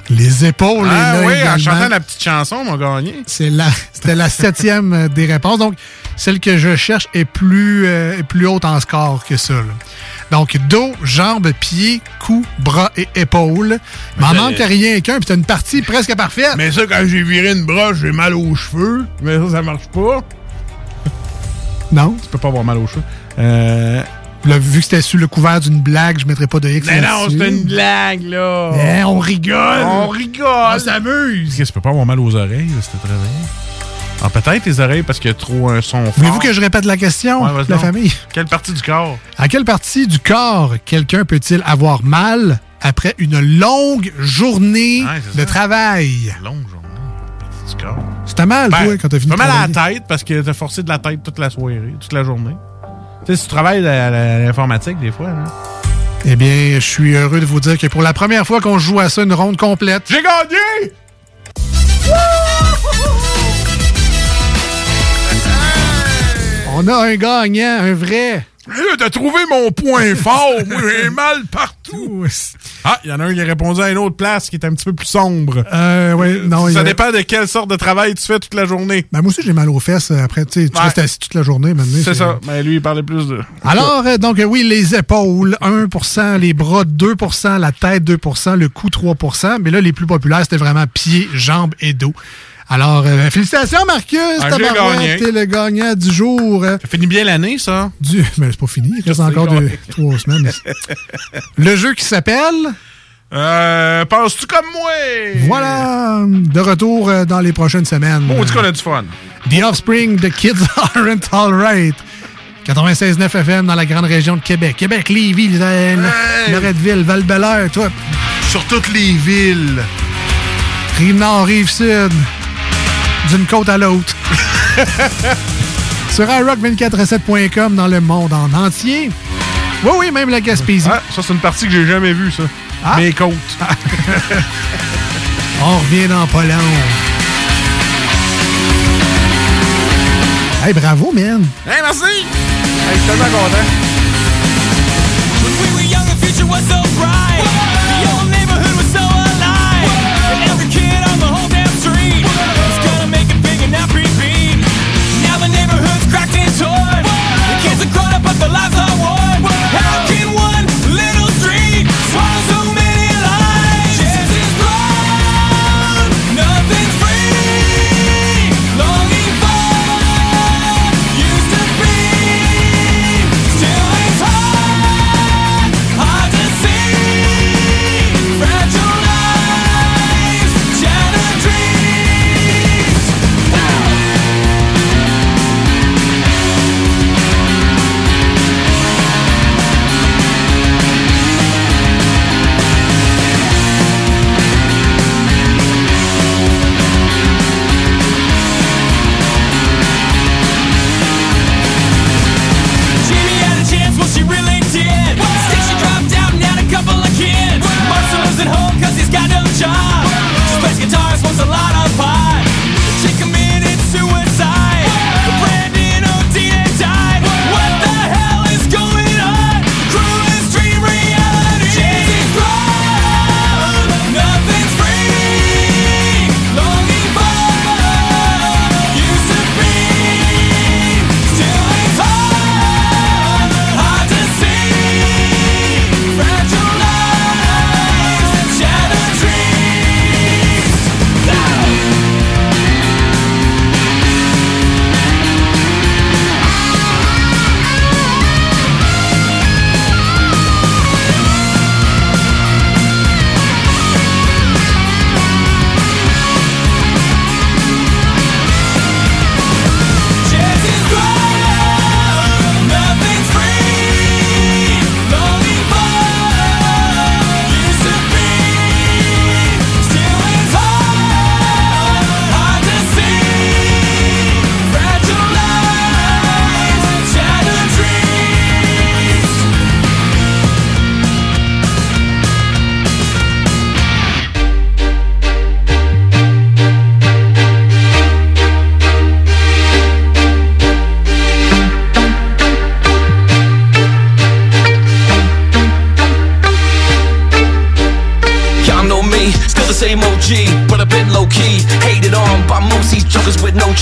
Les épaules Ah est là oui, également. en chantant la petite chanson, on m'a gagné. C'est la, c'était la septième euh, des réponses. Donc, celle que je cherche est plus, euh, est plus haute en score que ça. là. Donc, dos, jambes, pieds, cou, bras et épaules. M'en Mais- manque rien qu'un, puis t'as une partie presque parfaite. Mais ça, quand j'ai viré une broche, j'ai mal aux cheveux. Mais ça, ça marche pas. Non? Tu peux pas avoir mal aux cheveux. Euh... Là, vu que c'était sous le couvert d'une blague, je mettrais pas de X Mais non, c'est une blague, là. Eh, on rigole. On rigole. On s'amuse. Qu'est-ce que tu peux pas avoir mal aux oreilles, là, si t'es réveillé? Ah, peut-être les oreilles parce qu'il y a trop un son fort. Voulez-vous que je répète la question, Ouais, la famille? Quelle partie du corps? À quelle partie du corps quelqu'un peut-il avoir mal après une longue journée Ouais, de ça. travail? Longue journée. Partie du corps. C'était mal, Ben, toi, quand t'as fini de mal à la tête parce que t'as forcé de la tête toute la soirée, toute la journée. Tu sais, si tu travailles à l'informatique, des fois, là. Eh bien, je suis heureux de vous dire que pour la première fois qu'on joue à ça une ronde complète, J'ai gagné! On a un gagnant, un vrai. Là, t'as trouvé mon point fort. Moi, j'ai mal partout. Ah, il y en a un qui a répondu à une autre place qui est un petit peu plus sombre. Euh, ouais, non, Ça a- dépend de quelle sorte de travail tu fais toute la journée. Ben, moi aussi, j'ai mal aux fesses euh, après. Tu Ouais. restes assis toute la journée maintenant. C'est ça. Mais lui, il parlait plus de. Alors, euh, donc, euh, oui, les épaules, 1% les bras, 2% la tête, 2% le cou, 3% Mais là, les plus populaires, c'était vraiment pieds, jambes et dos. Alors, euh, félicitations, Marcus! Ah. T'es le gagnant du jour. Ça finit bien l'année, ça? Du... Mais c'est pas fini, il reste encore deux, trois semaines. le jeu qui s'appelle... Euh, penses-tu comme moi? Voilà, de retour euh, dans les prochaines semaines. On dit qu'on a du fun. The Offspring, The Kids Aren't Alright. 96.9 FM dans la grande région de Québec. Québec, Lévis, Loretteville, Val-Belair, toi. Sur toutes les villes. Rive-Nord, Rive-Sud. D'une côte à l'autre. Sur iRock247.com dans le monde en entier. Oui, oui, même la Gaspésie. Ah, ça, c'est une partie que j'ai jamais vue, ça. Ah. Mes côtes. On revient dans pas long. Hey, bravo, man. Hey, merci! Hey, je suis tellement content. we were young, the future was so bright. Kids are grown up, but the lives are. How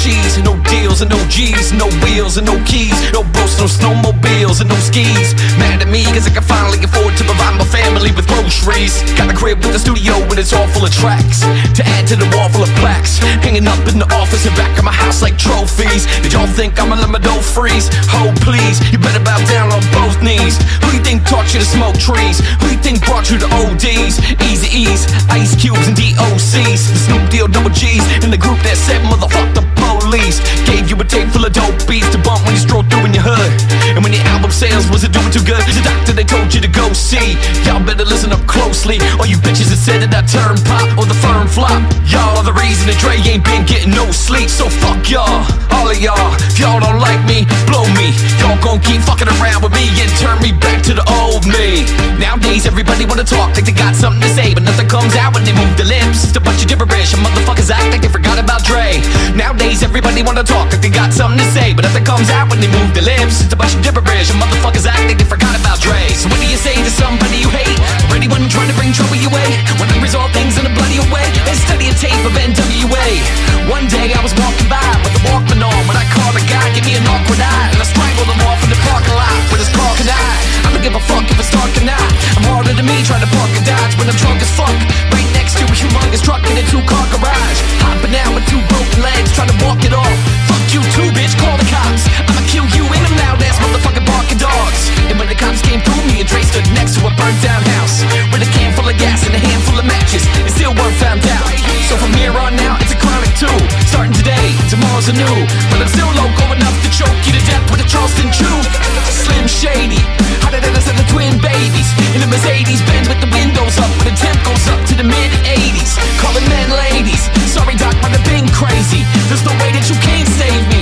with no no deals and no G's, no wheels and no keys, no boats, no snowmobiles and no skis. Mad at me cause I can finally afford to provide my family with groceries. Got a crib with a studio and it's all full of tracks. To add to the wall full of plaques, hanging up in the office and back of my house like trophies. Did y'all think I'ma let my dough freeze? Oh please, you better bow down on both knees. Who you think taught you to smoke trees? Who you think brought you to ODs? Easy E's, Ice Cubes and DOCs. The Snoop Deal double G's in the group that said motherfuck the police. Gave you a tape full of dope beats to bump when you stroll through in your hood. And when your album sales wasn't doing too good, the doctor they told you to go see. Y'all better listen up closely. All you bitches that said that I turn pop or the firm flop. Y'all are the reason that Dre ain't been getting no sleep. So fuck y'all, all of y'all. If y'all don't like me, blow me. Y'all gon' keep fucking around with me and turn me back to the old me. Nowadays everybody wanna talk like they got something to say, but nothing comes out when they move their lips. It's a bunch of gibberish, and motherfuckers act like they forgot about Dre. Nowadays everybody wanna talk like they got something to say, but nothing comes out when they move their lips. It's a bunch of gibberish, and motherfuckers act like they forgot about Dre. So what do you say to somebody you hate, or anyone trying to bring trouble your way? When I resolve things in a bloody way, and study a tape of NWA. One day I was walking by with a Walkman on when I called a guy, give me an awkward eye, and I strangled him off in the parking lot with his car can I? Don't give a fuck if it's dark or not. I'm harder than me trying to park a Dodge when I'm drunk as fuck. Right next to a humongous truck in a two-car garage. Hopping out with two broken legs, trying to walk it off. Fuck you too, bitch, call the cops. I'ma kill you in a loud ass motherfucking barking dogs. And when the cops came through, me and Dre stood next to a burnt down house. With a can full of gas and a handful of matches. And still weren't found out. So from here on out, it's a chronic too. Starting today, tomorrow's are new But I'm still loco enough to choke you to death with a Charleston chew Slim Shady, hotter than us and the twin babies In a Mercedes Benz with the windows up But the temp goes up to the mid 80s Calling men ladies Sorry doc, but I've been crazy There's no way that you can't save me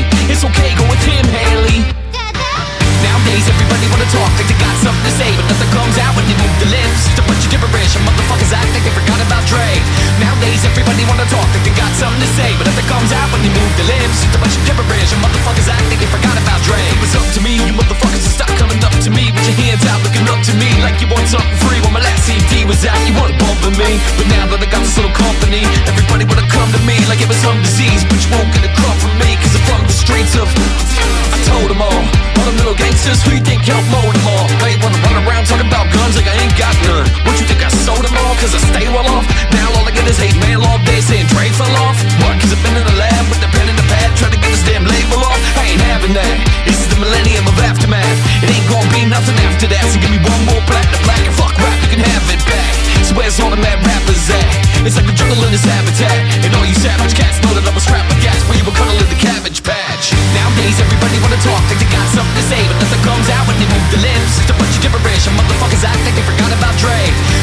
Nowadays everybody wanna talk like they got something to say But nothing comes out when they move their lips. It's a bunch of gibberish and motherfuckers act like they forgot about Dre. Nowadays everybody wanna talk like they got something to say But nothing comes out when they move their lips. It's a bunch of gibberish and motherfuckers act like they forgot about Dre. It was up to me, you motherfuckers to stop to me With your hands out looking up to me Like you want something free. When my last CD was out, you bump with me. But now that I got this little company Everybody wanna come to me like it was some disease But you won't get a crumb from me Cause I'm from the streets of I told them all. All them little gangsters who you think help mold them all. They wanna run around talking about guns like I ain't got none. What you think I sold them all cause I stay well off? Now all I get is hate mail all day saying Dre fell off. What cause I've been in the lab with the pen and the pad Trying to get this damn label off. I ain't having that. This is the millennium of aftermath. It ain't gonna be nothing after that So give me one more platinum black and fuck rap you can have it back So where's all the mad rappers at? It's like a jungle in this habitat. And all you savage cats know that I'm a scrap of gas. Where you were cuddling the cabbage patch. Nowadays everybody wanna talk like they got something to say But nothing comes out when they move their lips. It's a bunch of gibberish. And motherfuckers act like they forgot about Dre.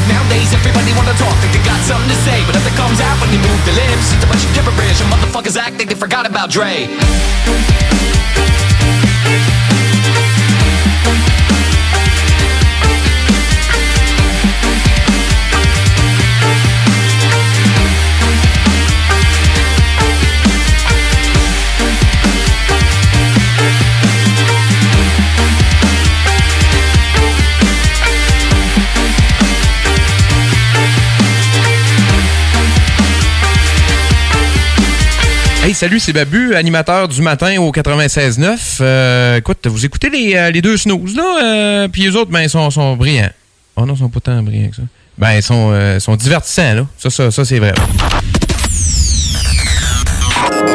Nowadays everybody wanna talk like they got something to say But nothing comes out when they move their lips. It's a bunch of gibberish. And motherfuckers act like they forgot about Dre salut, c'est Babu, animateur du matin au 96.9. Euh, écoute, vous écoutez les, euh, les deux snooze, là, euh, puis les autres, ben, ils sont, sont brillants. Oh non, ils sont pas tant brillants que ça. Ben, ils sont, euh, sont divertissants, là. Ça, ça, ça c'est vrai.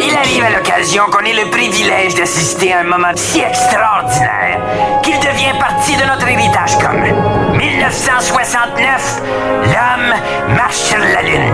Il arrive à l'occasion qu'on ait le privilège d'assister à un moment si extraordinaire qu'il devient partie de notre héritage commun. 1969, l'homme marche sur la Lune.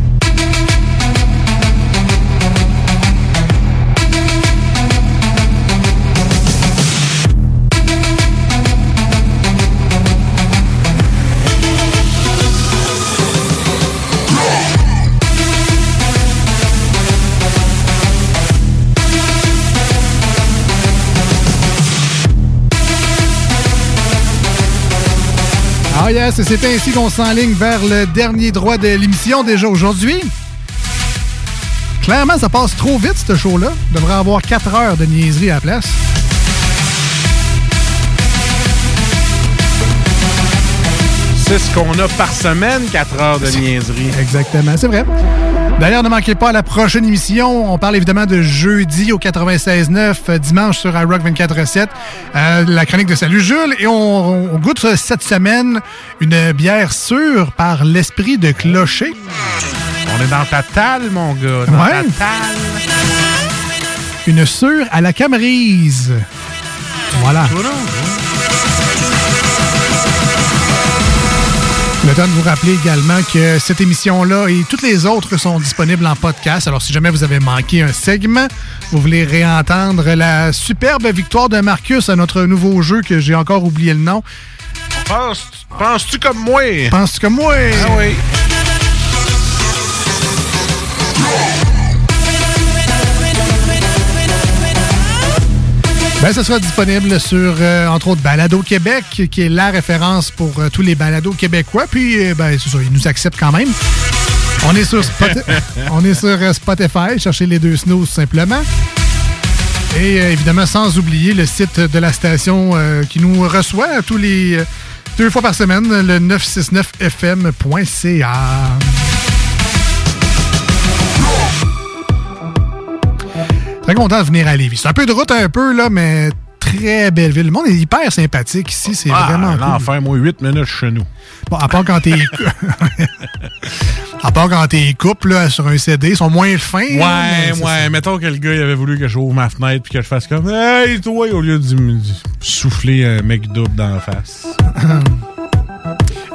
Ah yes, et c'est ainsi qu'on s'enligne vers le dernier droit de l'émission déjà aujourd'hui. Clairement, ça passe trop vite, ce show-là. Devrait avoir 4 heures de niaiserie à la place. C'est ce qu'on a par semaine, 4 heures de niaiserie. Exactement, c'est vrai. D'ailleurs, ne manquez pas la prochaine émission. On parle évidemment de jeudi au 96.9, euh, dimanche sur iRock 24.7, euh, la chronique de Salut Jules. Et on, on goûte cette semaine une bière sûre par l'esprit de clocher. On est dans ta talle, mon gars. Dans Ouais. ta talle. Une sûre à la camerise. Voilà. Le temps de vous rappeler également que cette émission-là et toutes les autres sont disponibles en podcast. Alors, si jamais vous avez manqué un segment, vous voulez réentendre la superbe victoire de Marcus à notre nouveau jeu que j'ai encore oublié le nom. Penses- Penses-tu comme moi? Penses-tu comme moi? Ah oui. Ben, ça sera disponible sur, euh, entre autres, Balado Québec, qui est la référence pour euh, tous les balados québécois. Puis, euh, ben, c'est ça, ils nous acceptent quand même. On est sur, Spot- on est sur Spotify, cherchez les deux snooze simplement. Et évidemment, sans oublier le site de la station qui nous reçoit tous les deux fois par semaine, le 969fm.ca. Très content de venir à Lévis. C'est un peu de route un peu, là, mais très belle ville. Le monde est hyper sympathique ici. C'est Ah, vraiment cool. L'enfer, moi, 8 minutes chez nous. Bon, à part quand t'es. à part quand t'es couple là, sur un CD, ils sont moins fins. là, Ouais, ouais. Mettons que le gars, il avait voulu que j'ouvre ma fenêtre puis que je fasse comme Hey, toi, au lieu de me souffler un mec double dans la face.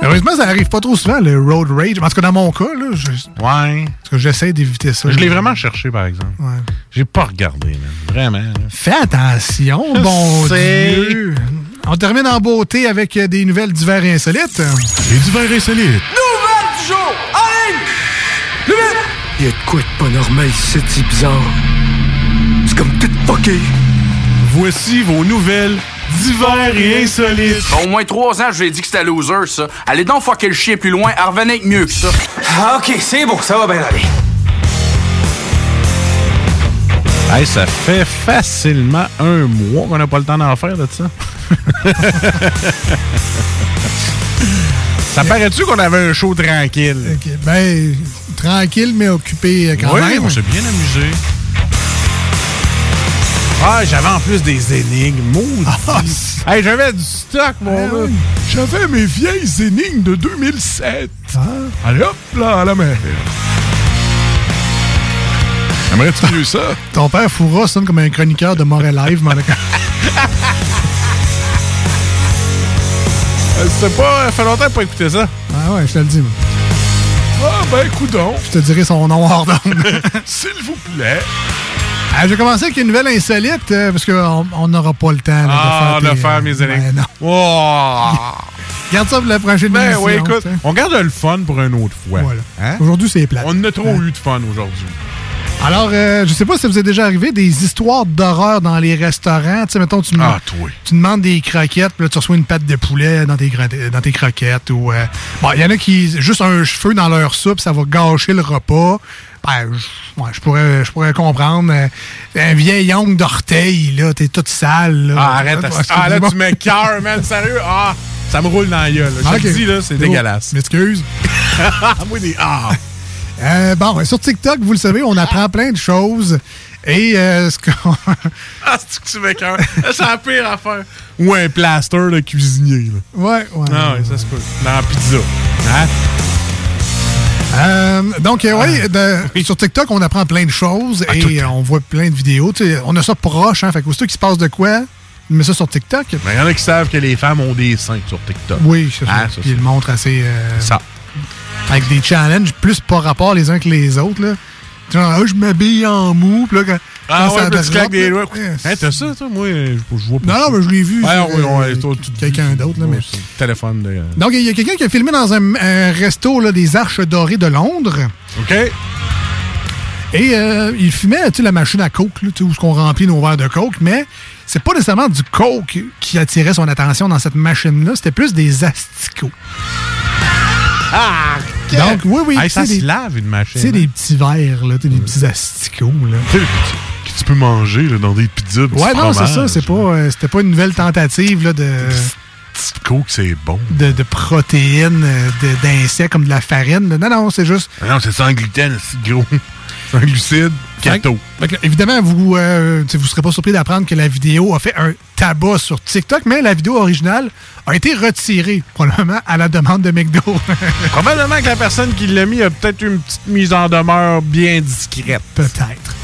Heureusement, ça arrive pas trop souvent, le road rage. En tout cas, dans mon cas, là, je... Ouais. Parce que j'essaie d'éviter ça. Je l'ai vraiment cherché, par exemple. Ouais. J'ai pas regardé, man. Vraiment. là. Fais attention, Je bon sais. Dieu. On termine en beauté avec euh, des nouvelles divers insolites. Les divers insolites. Nouvelle du jour! Allez! Nouvelle! Il y a de quoi de pas normal ici, c'est bizarre. C'est comme tout fucké. Voici vos nouvelles divers et insolites. Au moins trois ans, je lui ai dit que c'était loser, ça. Allez donc fucker le chien plus loin, revenait avec mieux que ça. Ah, ok, c'est bon, ça va bien aller. Hey, ça fait facilement un mois qu'on n'a pas le temps d'en faire de ça. ça paraît-tu qu'on avait un show tranquille? Ok, Ben, tranquille, mais occupé euh, quand oui, même. on s'est bien amusé. Ah, j'avais en plus des énigmes. Maudit. hey, j'avais du stock, mon Ah gars. oui. J'avais mes vieilles énigmes de 2007. Allez hop, là, à la mer. Aimerais-tu mieux ça? Ton père Foura sonne comme un chroniqueur de Montréal Live. cas- Euh, C'est pas... Ça fait longtemps que pas écouté ça. Ah ouais, je te le dis. moi. Ah, ben, coudon. Je te dirai son nom hors d'onde. S'il vous plaît. Ah, je vais commencer avec une nouvelle insolite, euh, parce qu'on on n'aura pas le temps là, Ah, de faire, de tes, faire euh, mes ben énigmes. non. Oh! Garde ça pour la prochaine Ben émission. oui, écoute, on garde le fun pour une autre fois. Voilà. Hein? Aujourd'hui, c'est plat. On a trop eu de fun aujourd'hui. Alors, euh, je sais pas si ça vous est déjà arrivé, des histoires d'horreur dans les restaurants. Tu sais, mettons, tu, Ah, toi. tu demandes des croquettes, puis là, tu reçois une patte de poulet dans tes, dans tes croquettes. Ou, euh, bon, il y en a qui, juste un cheveu dans leur soupe, ça va gâcher le repas. Ben, je, ouais, je pourrais, je pourrais comprendre. Euh, un vieil ongle d'orteil, là, t'es toute sale. Là. Ah, arrête. Ouais, ah, là, excusez-moi. tu m'écœures, man. Sérieux? Ah, ça me roule dans la gueule. là. Je te Ok. le dis, là, c'est dégueulasse. M'excuse. Moi, des. Ah! Euh, bon, sur TikTok, vous le savez, on apprend plein de choses. Et euh, ce qu'on. Ah, c'est que tu m'écœures. c'est la pire affaire. Ou un plaster de cuisinier, là. ouais, ouais. Ah, ouais, ça se peut. Dans la pizza. Hein? Euh, donc, euh, ouais, de- sur TikTok, on apprend plein de choses et on voit plein de vidéos. On a ça proche, hein. Fait que aussitôt qu'il se passe de quoi, on met ça sur TikTok. Mais il y en a qui savent que les femmes ont des seins sur TikTok. Oui, c'est ça. Ah, ça, ils le montrent assez. euh, Ça. Avec des challenges plus par rapport les uns que les autres, là. Genre, ah, je m'habille en mou, puis là, quand. Ah quand ouais, ça tu claques des doigts. Hein, t'as ça, toi? Moi, je, je vois pas. Non, ça. non, mais je l'ai vu ouais, quelqu'un d'autre, là, mais- téléphone de. Donc, il y a quelqu'un qui a filmé dans un, un resto là, des Arches Dorées de Londres. OK. Et euh, il fumait tu sais, la machine à coke, là, tu sais, où on remplit nos verres de coke, mais c'est pas nécessairement du coke qui attirait son attention dans cette machine-là, c'était plus des asticots. Ah! Donc, oui, oui. Hey, ça se lave, une machine. C'est des petits verres, là, tu sais, des petits asticots. Là. Tu sais, que tu- tu peux manger là, dans des pizzas. Ouais, non, c'est ça. Pas, euh, c'était pas une nouvelle tentative là, de, coke, c'est bon. de, de protéines, euh, de- d'insectes comme de la farine. là. Non, non, c'est juste. Ah non, c'est sans gluten, c'est gros. Sans glucides, keto. Fait que, évidemment, vous ne vous serez pas surpris d'apprendre que la vidéo a fait un tabac sur TikTok, mais la vidéo originale a été retirée, probablement à la demande de McDo. Probablement que la personne qui l'a mis a peut-être une petite mise en demeure bien discrète. Peut-être.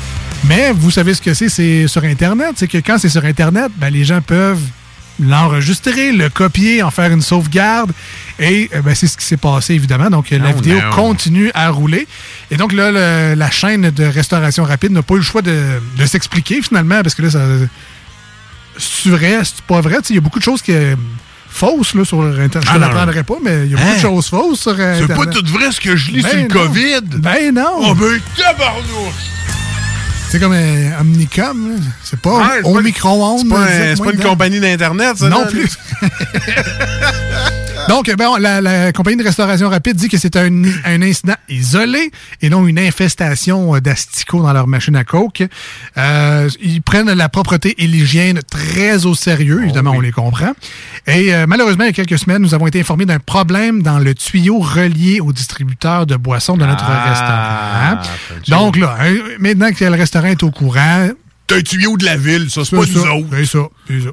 Mais vous savez ce que c'est, c'est sur Internet? C'est que quand c'est sur Internet, ben, les gens peuvent l'enregistrer, le copier, en faire une sauvegarde. Et euh, ben, c'est ce qui s'est passé, évidemment. Donc, la Oh vidéo non. continue à rouler. Et donc, là, le- la chaîne de restauration rapide n'a pas eu le choix de, de s'expliquer, finalement, parce que là, ça. C'est vrai, c'est pas vrai? Il y a beaucoup de choses qui. euh, fausses là, sur Internet. Je ne l'apprendrai pas, mais il y a beaucoup Hein? de choses fausses sur euh, C'est Internet. pas tout vrai ce que je lis Ben sur le non. COVID? Ben non! Oh, ben, tabarnouche! C'est comme un Omnicom, c'est pas Ouais, c'est au pas- micro-ondes. C'est pas, un- une compagnie d'Internet, ça? Non là? plus. Donc, ben, la, la compagnie de restauration rapide dit que c'est un, un incident isolé et non une infestation euh, d'asticots dans leur machine à coke. Euh, ils prennent la propreté et l'hygiène très au sérieux, évidemment, on les comprend. Et euh, malheureusement, il y a quelques semaines, nous avons été informés d'un problème dans le tuyau relié au distributeur de boissons de notre Ah, restaurant. Donc là, hein, maintenant que le restaurant est au courant, C'est un tuyau de la ville, ça, c'est pas nous autres. C'est ça, c'est ça.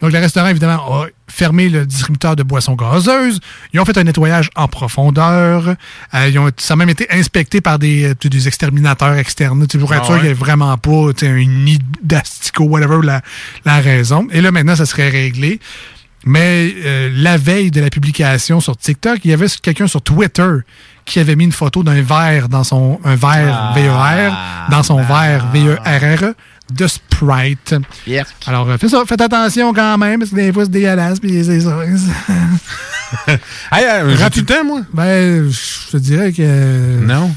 Donc, le restaurant, évidemment, a fermé le distributeur de boissons gazeuses. Ils ont fait un nettoyage en profondeur. Euh, ils ont, ça a même été inspecté par des, euh, des exterminateurs externes, pour être Ah sûr qu'il n'y ait vraiment pas un nid d'asticot, whatever la, la raison. Et là, maintenant, ça serait réglé. Mais euh, la veille de la publication sur TikTok, il y avait quelqu'un sur Twitter qui avait mis une photo d'un verre dans son un verre VER dans son verre VERR de Sprite. Alors euh, faites ça, faites attention quand même parce que des fois c'est dégueulasse puis c'est ça. hey, euh, j'ai temps, moi. Ben je te dirais que Non.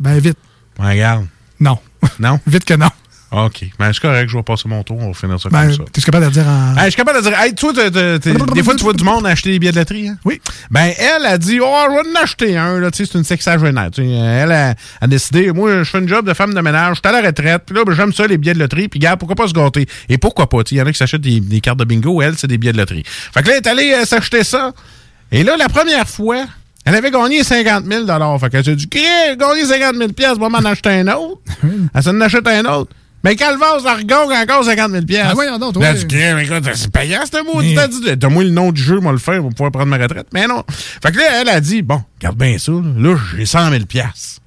Ben vite. Regarde. Non. Non? Vite que non. OK. Ben, c'est correct, je vais passer mon tour, on va finir ça Ben, comme ça. tu es capable de dire en je suis capable de dire, hey, toi, t'as- des fois, tu vois du monde acheter des billets de loterie. Hein? Oui. Ben, elle a dit, oh, je vais en acheter un. Là, tu sais, c'est une sexagénaire. Elle a, a décidé, moi, je fais une job de femme de ménage, je suis à la retraite, puis là, ben, j'aime ça, les billets de loterie, puis gars, pourquoi pas se gâter? Et pourquoi pas? Il y en a qui s'achètent des, des cartes de bingo, elle, c'est des billets de loterie. Fait que là, elle est allée euh, s'acheter ça. Et là, la première fois, elle avait gagné 50 000 Fait qu'elle s'est dit, gagné 50 000 pièces, va m'en acheter un autre. elle s'en achète un autre. Mais Calvas, regagne encore 50 000 pièces. Ah, voyons donc, Là, ouais. elle dit, Crée, mais écoute, c'est payant, ce mot. Mais- T'as dit, donne-moi le nom du jeu, moi le faire, pour pouvoir prendre ma retraite. Mais non. Fait que là, elle a dit, bon, garde bien ça, là, Là, j'ai 100 000 pièces.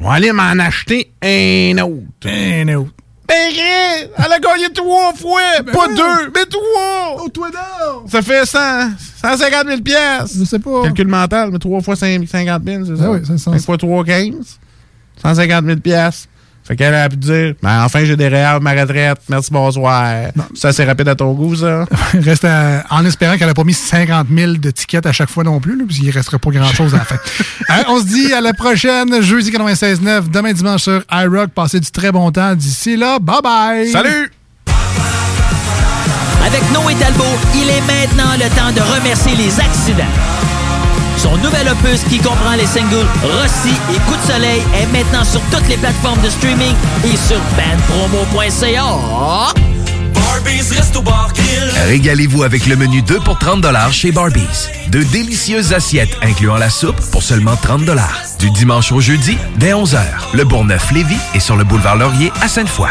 On va aller m'en acheter un autre. Un autre. Ben, elle a gagné trois fois, pas deux, mais trois. Oh, toi donc! Ça fait 100, 150 000 pièces. Je sais pas. Calcul mental, mais 3 fois 5 50 000, c'est ça? Ah oui, c'est ça. 5 fois 3, 15. 150 000 pièces. Fait qu'elle a pu dire, ben enfin j'ai des réels, ma retraite, merci, bonsoir. Ça, c'est rapide à ton goût, ça? Reste à- en espérant qu'elle n'a pas mis 50 000 de tickets à chaque fois non plus, là, parce qu'il restera pas grand-chose à la fin. Hein, on se dit à la prochaine, jeudi 96.9, demain dimanche sur iRock. Passez du très bon temps. D'ici là, bye-bye! Salut! Avec Noé Talbot, il est maintenant le temps de remercier les accidents. Son nouvel opus qui comprend les singles Rossi et Coup de soleil est maintenant sur toutes les plateformes de streaming et sur bandpromo.ca. Régalez-vous avec le menu 2 pour 30 chez Barbies. De délicieuses assiettes incluant la soupe pour seulement 30 Du dimanche au jeudi, dès 11h, le Bourgneuf-Lévis est sur le boulevard Laurier à Sainte-Foy.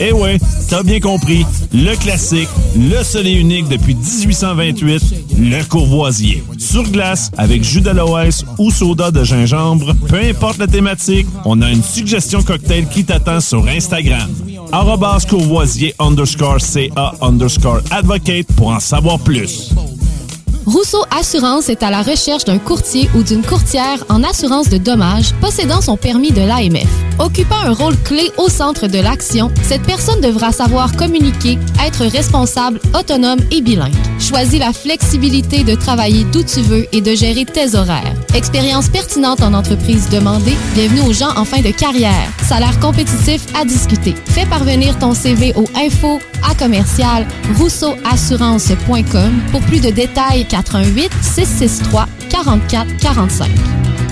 Eh ouais, t'as bien compris, le classique, le seul et unique depuis 1828, le courvoisier. Sur glace, avec jus d'aloès ou soda de gingembre, peu importe la thématique, on a une suggestion cocktail qui t'attend sur Instagram. Arrobas courvoisier underscore CA underscore advocate pour en savoir plus. Rousseau Assurance est à la recherche d'un courtier ou d'une courtière en assurance de dommages possédant son permis de l'AMF. Occupant un rôle clé au centre de l'action, cette personne devra savoir communiquer, être responsable, autonome et bilingue. Choisis la flexibilité de travailler d'où tu veux et de gérer tes horaires. Expérience pertinente en entreprise demandée, bienvenue aux gens en fin de carrière. Salaire compétitif à discuter. Fais parvenir ton CV au info à commercial rousseauassurance.com pour plus de détails 88 663 44 45.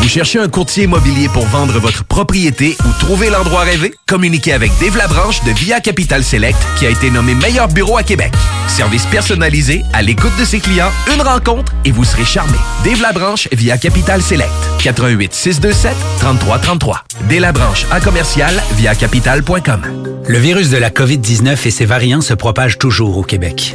Vous cherchez un courtier immobilier pour vendre votre propriété ou trouver l'endroit rêvé? Communiquez avec Dave Labranche de Via Capital Select qui a été nommé meilleur bureau à Québec. Service personnalisé, à l'écoute de ses clients, une rencontre et vous serez charmé. Dave Labranche via Capital Select. 88 627 3333. Dave Labranche à commercial via capital.com. Le virus de la COVID-19 et ses variants se propagent toujours au Québec.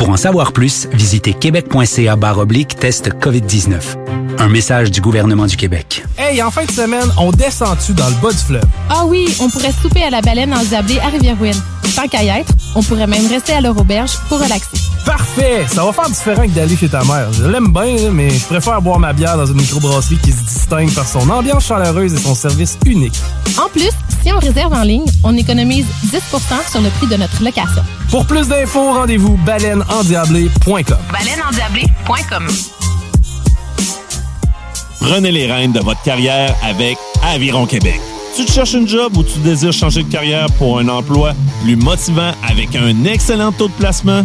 Pour en savoir plus, visitez québec.ca oblique test COVID-19. Un message du gouvernement du Québec. Hey, en fin de semaine, on descend-tu dans le bas du fleuve? Ah oui, on pourrait souper à la baleine endiablée à Rivière-Ouine. Tant qu'à y être, on pourrait même rester à leur auberge pour relaxer. Parfait! Ça va faire différent que d'aller chez ta mère. Je l'aime bien, mais je préfère boire ma bière dans une microbrasserie qui se distingue par son ambiance chaleureuse et son service unique. En plus, si on réserve en ligne, on économise 10 sur le prix de notre location. Pour plus d'infos, rendez-vous baleineendiablée.com. Baleineendiablée.com Prenez les rênes de votre carrière avec Aviron Québec. Tu te cherches une job ou tu désires changer de carrière pour un emploi plus motivant avec un excellent taux de placement?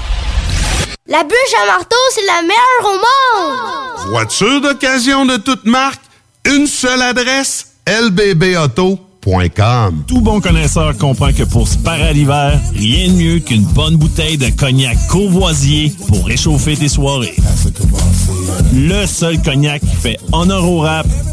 La bûche à marteau, c'est la meilleure au monde. Voiture d'occasion de toute marque, une seule adresse, lbbauto.com. Tout bon connaisseur comprend que pour se parer à l'hiver, rien de mieux qu'une bonne bouteille de cognac courvoisier pour réchauffer tes soirées. Le seul cognac qui fait honneur au rap,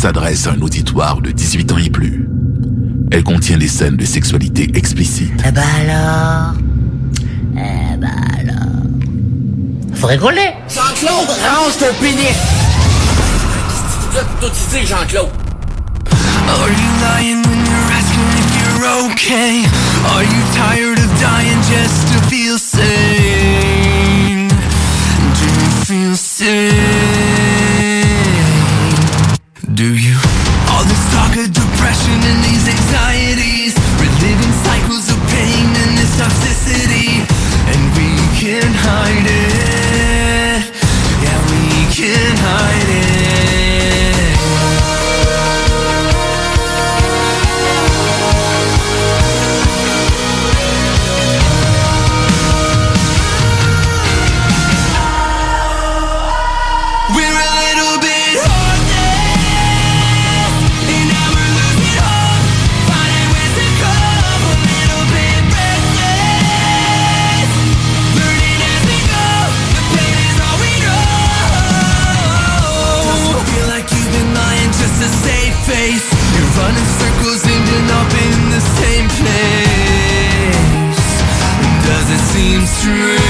s'adresse à un auditoire de 18 ans et plus. Elle contient des scènes de sexualité explicite. Eh ben alors? Eh ben alors? Faut rigoler Jean-Claude, range ton pénis Tout ici, Jean-Claude Are you lying when you're asking if you're okay? Are you tired of dying just to feel sane? Do you feel sane? Do you? All this talk of depression and these anxieties, dream